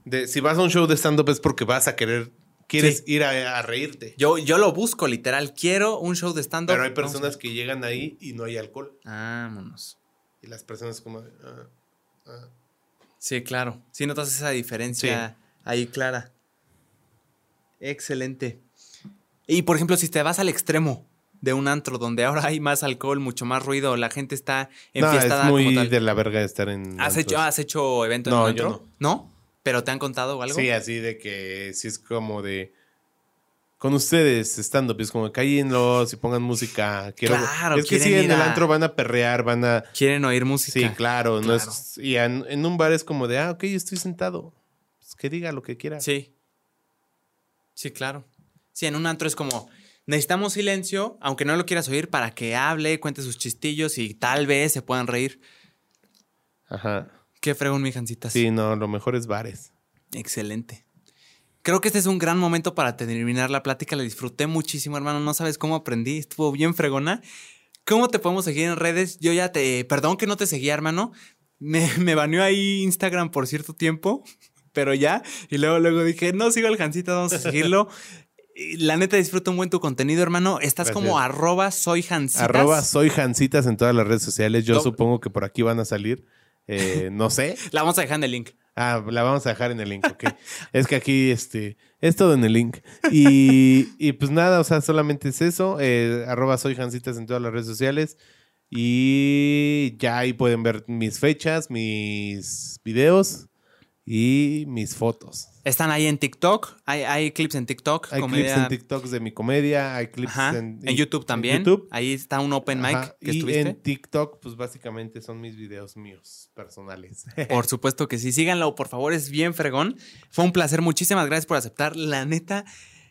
De, si vas a un show de stand-up es porque vas a querer. Quieres Sí. ir a, a reírte. Yo, yo lo busco, literal, quiero un show de stand-up. pero hay personas que llegan ahí y no hay alcohol. Vámonos. Y las personas como. ah, ah. Sí, claro. Sí notas esa diferencia ahí clara. Excelente. Y por ejemplo, si te vas al extremo de un antro donde ahora hay más alcohol, mucho más ruido, la gente está No, enfiestada es muy como tal. de la verga estar en. ¿Has, hecho. ¿Has hecho evento No, en un yo antro? ¿No? ¿Pero te han contado algo? Sí, así de que sí es como de. Con ustedes, estando, pues como cállenlos y pongan música. Quiero, Claro, es que sí, quieren en el antro van a perrear, van a. Quieren oír música. Sí, claro. No es, y en, en un bar es como de, ah, ok, yo estoy sentado. Pues que diga lo que quiera. Sí. Sí, claro. Sí, en un antro es como, necesitamos silencio, aunque no lo quieras oír, para que hable, cuente sus chistillos y tal vez se puedan reír. Ajá. Qué fregón, mi Jancitas. Sí, no, lo mejor es bares. Excelente. Creo que este es un gran momento para terminar la plática. La disfruté muchísimo, hermano. No sabes cómo aprendí. Estuvo bien fregona. ¿Cómo te podemos seguir en redes? Yo ya te... Perdón que no te seguía, hermano. Me, me baneó ahí Instagram por cierto tiempo, pero ya. Y luego, luego dije, no sigo al Jancita, vamos a seguirlo. La neta disfruto un buen tu contenido, hermano. Estás Gracias. como arroba soy Jancitas. Arroba soy Jancitas en todas las redes sociales. Yo No. supongo que por aquí van a salir. Eh, no sé. La vamos a dejar en el link. Ah, la vamos a dejar en el link, ok. es que aquí este, es todo en el link. Y, y pues nada, o sea, solamente es eso. eh, arroba soy Jancitas en todas las redes sociales. Y ya ahí pueden ver mis fechas, mis videos y mis fotos. Están ahí en TikTok. Hay, hay clips en TikTok. Hay comedia- clips en TikToks de mi comedia, hay clips Ajá. en, En, YouTube también. YouTube. Ahí está un open mic que y estuviste. en TikTok, pues básicamente son mis videos míos personales. Por supuesto que sí. Síganlo, por favor, es bien fregón. Fue un placer. Muchísimas gracias por aceptar. La neta,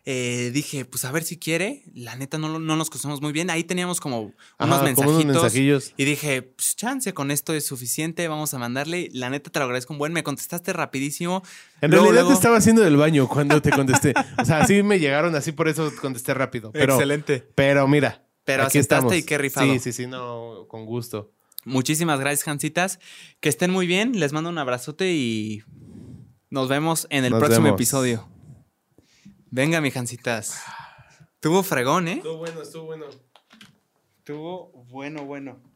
eh, dije, pues a ver si quiere. La neta no, no nos conocemos muy bien. Ahí teníamos como unos Ajá, mensajitos. Y dije, pues chance, con esto es suficiente. Vamos a mandarle. La neta te lo agradezco un buen. Me contestaste rapidísimo. En realidad te estaba haciendo del baño cuando te contesté. o sea, así me llegaron, así por eso contesté rápido. Pero, Excelente. Pero mira. Pero aquí aceptaste estamos. y qué rifado. Sí, sí, sí, no, con gusto. Muchísimas gracias, Jancitas. Que estén muy bien. Les mando un abrazote y nos vemos en el próximo episodio. Venga, mi Jancitas. Tuvo fregón, ¿eh? Estuvo bueno, estuvo bueno. Estuvo bueno, bueno.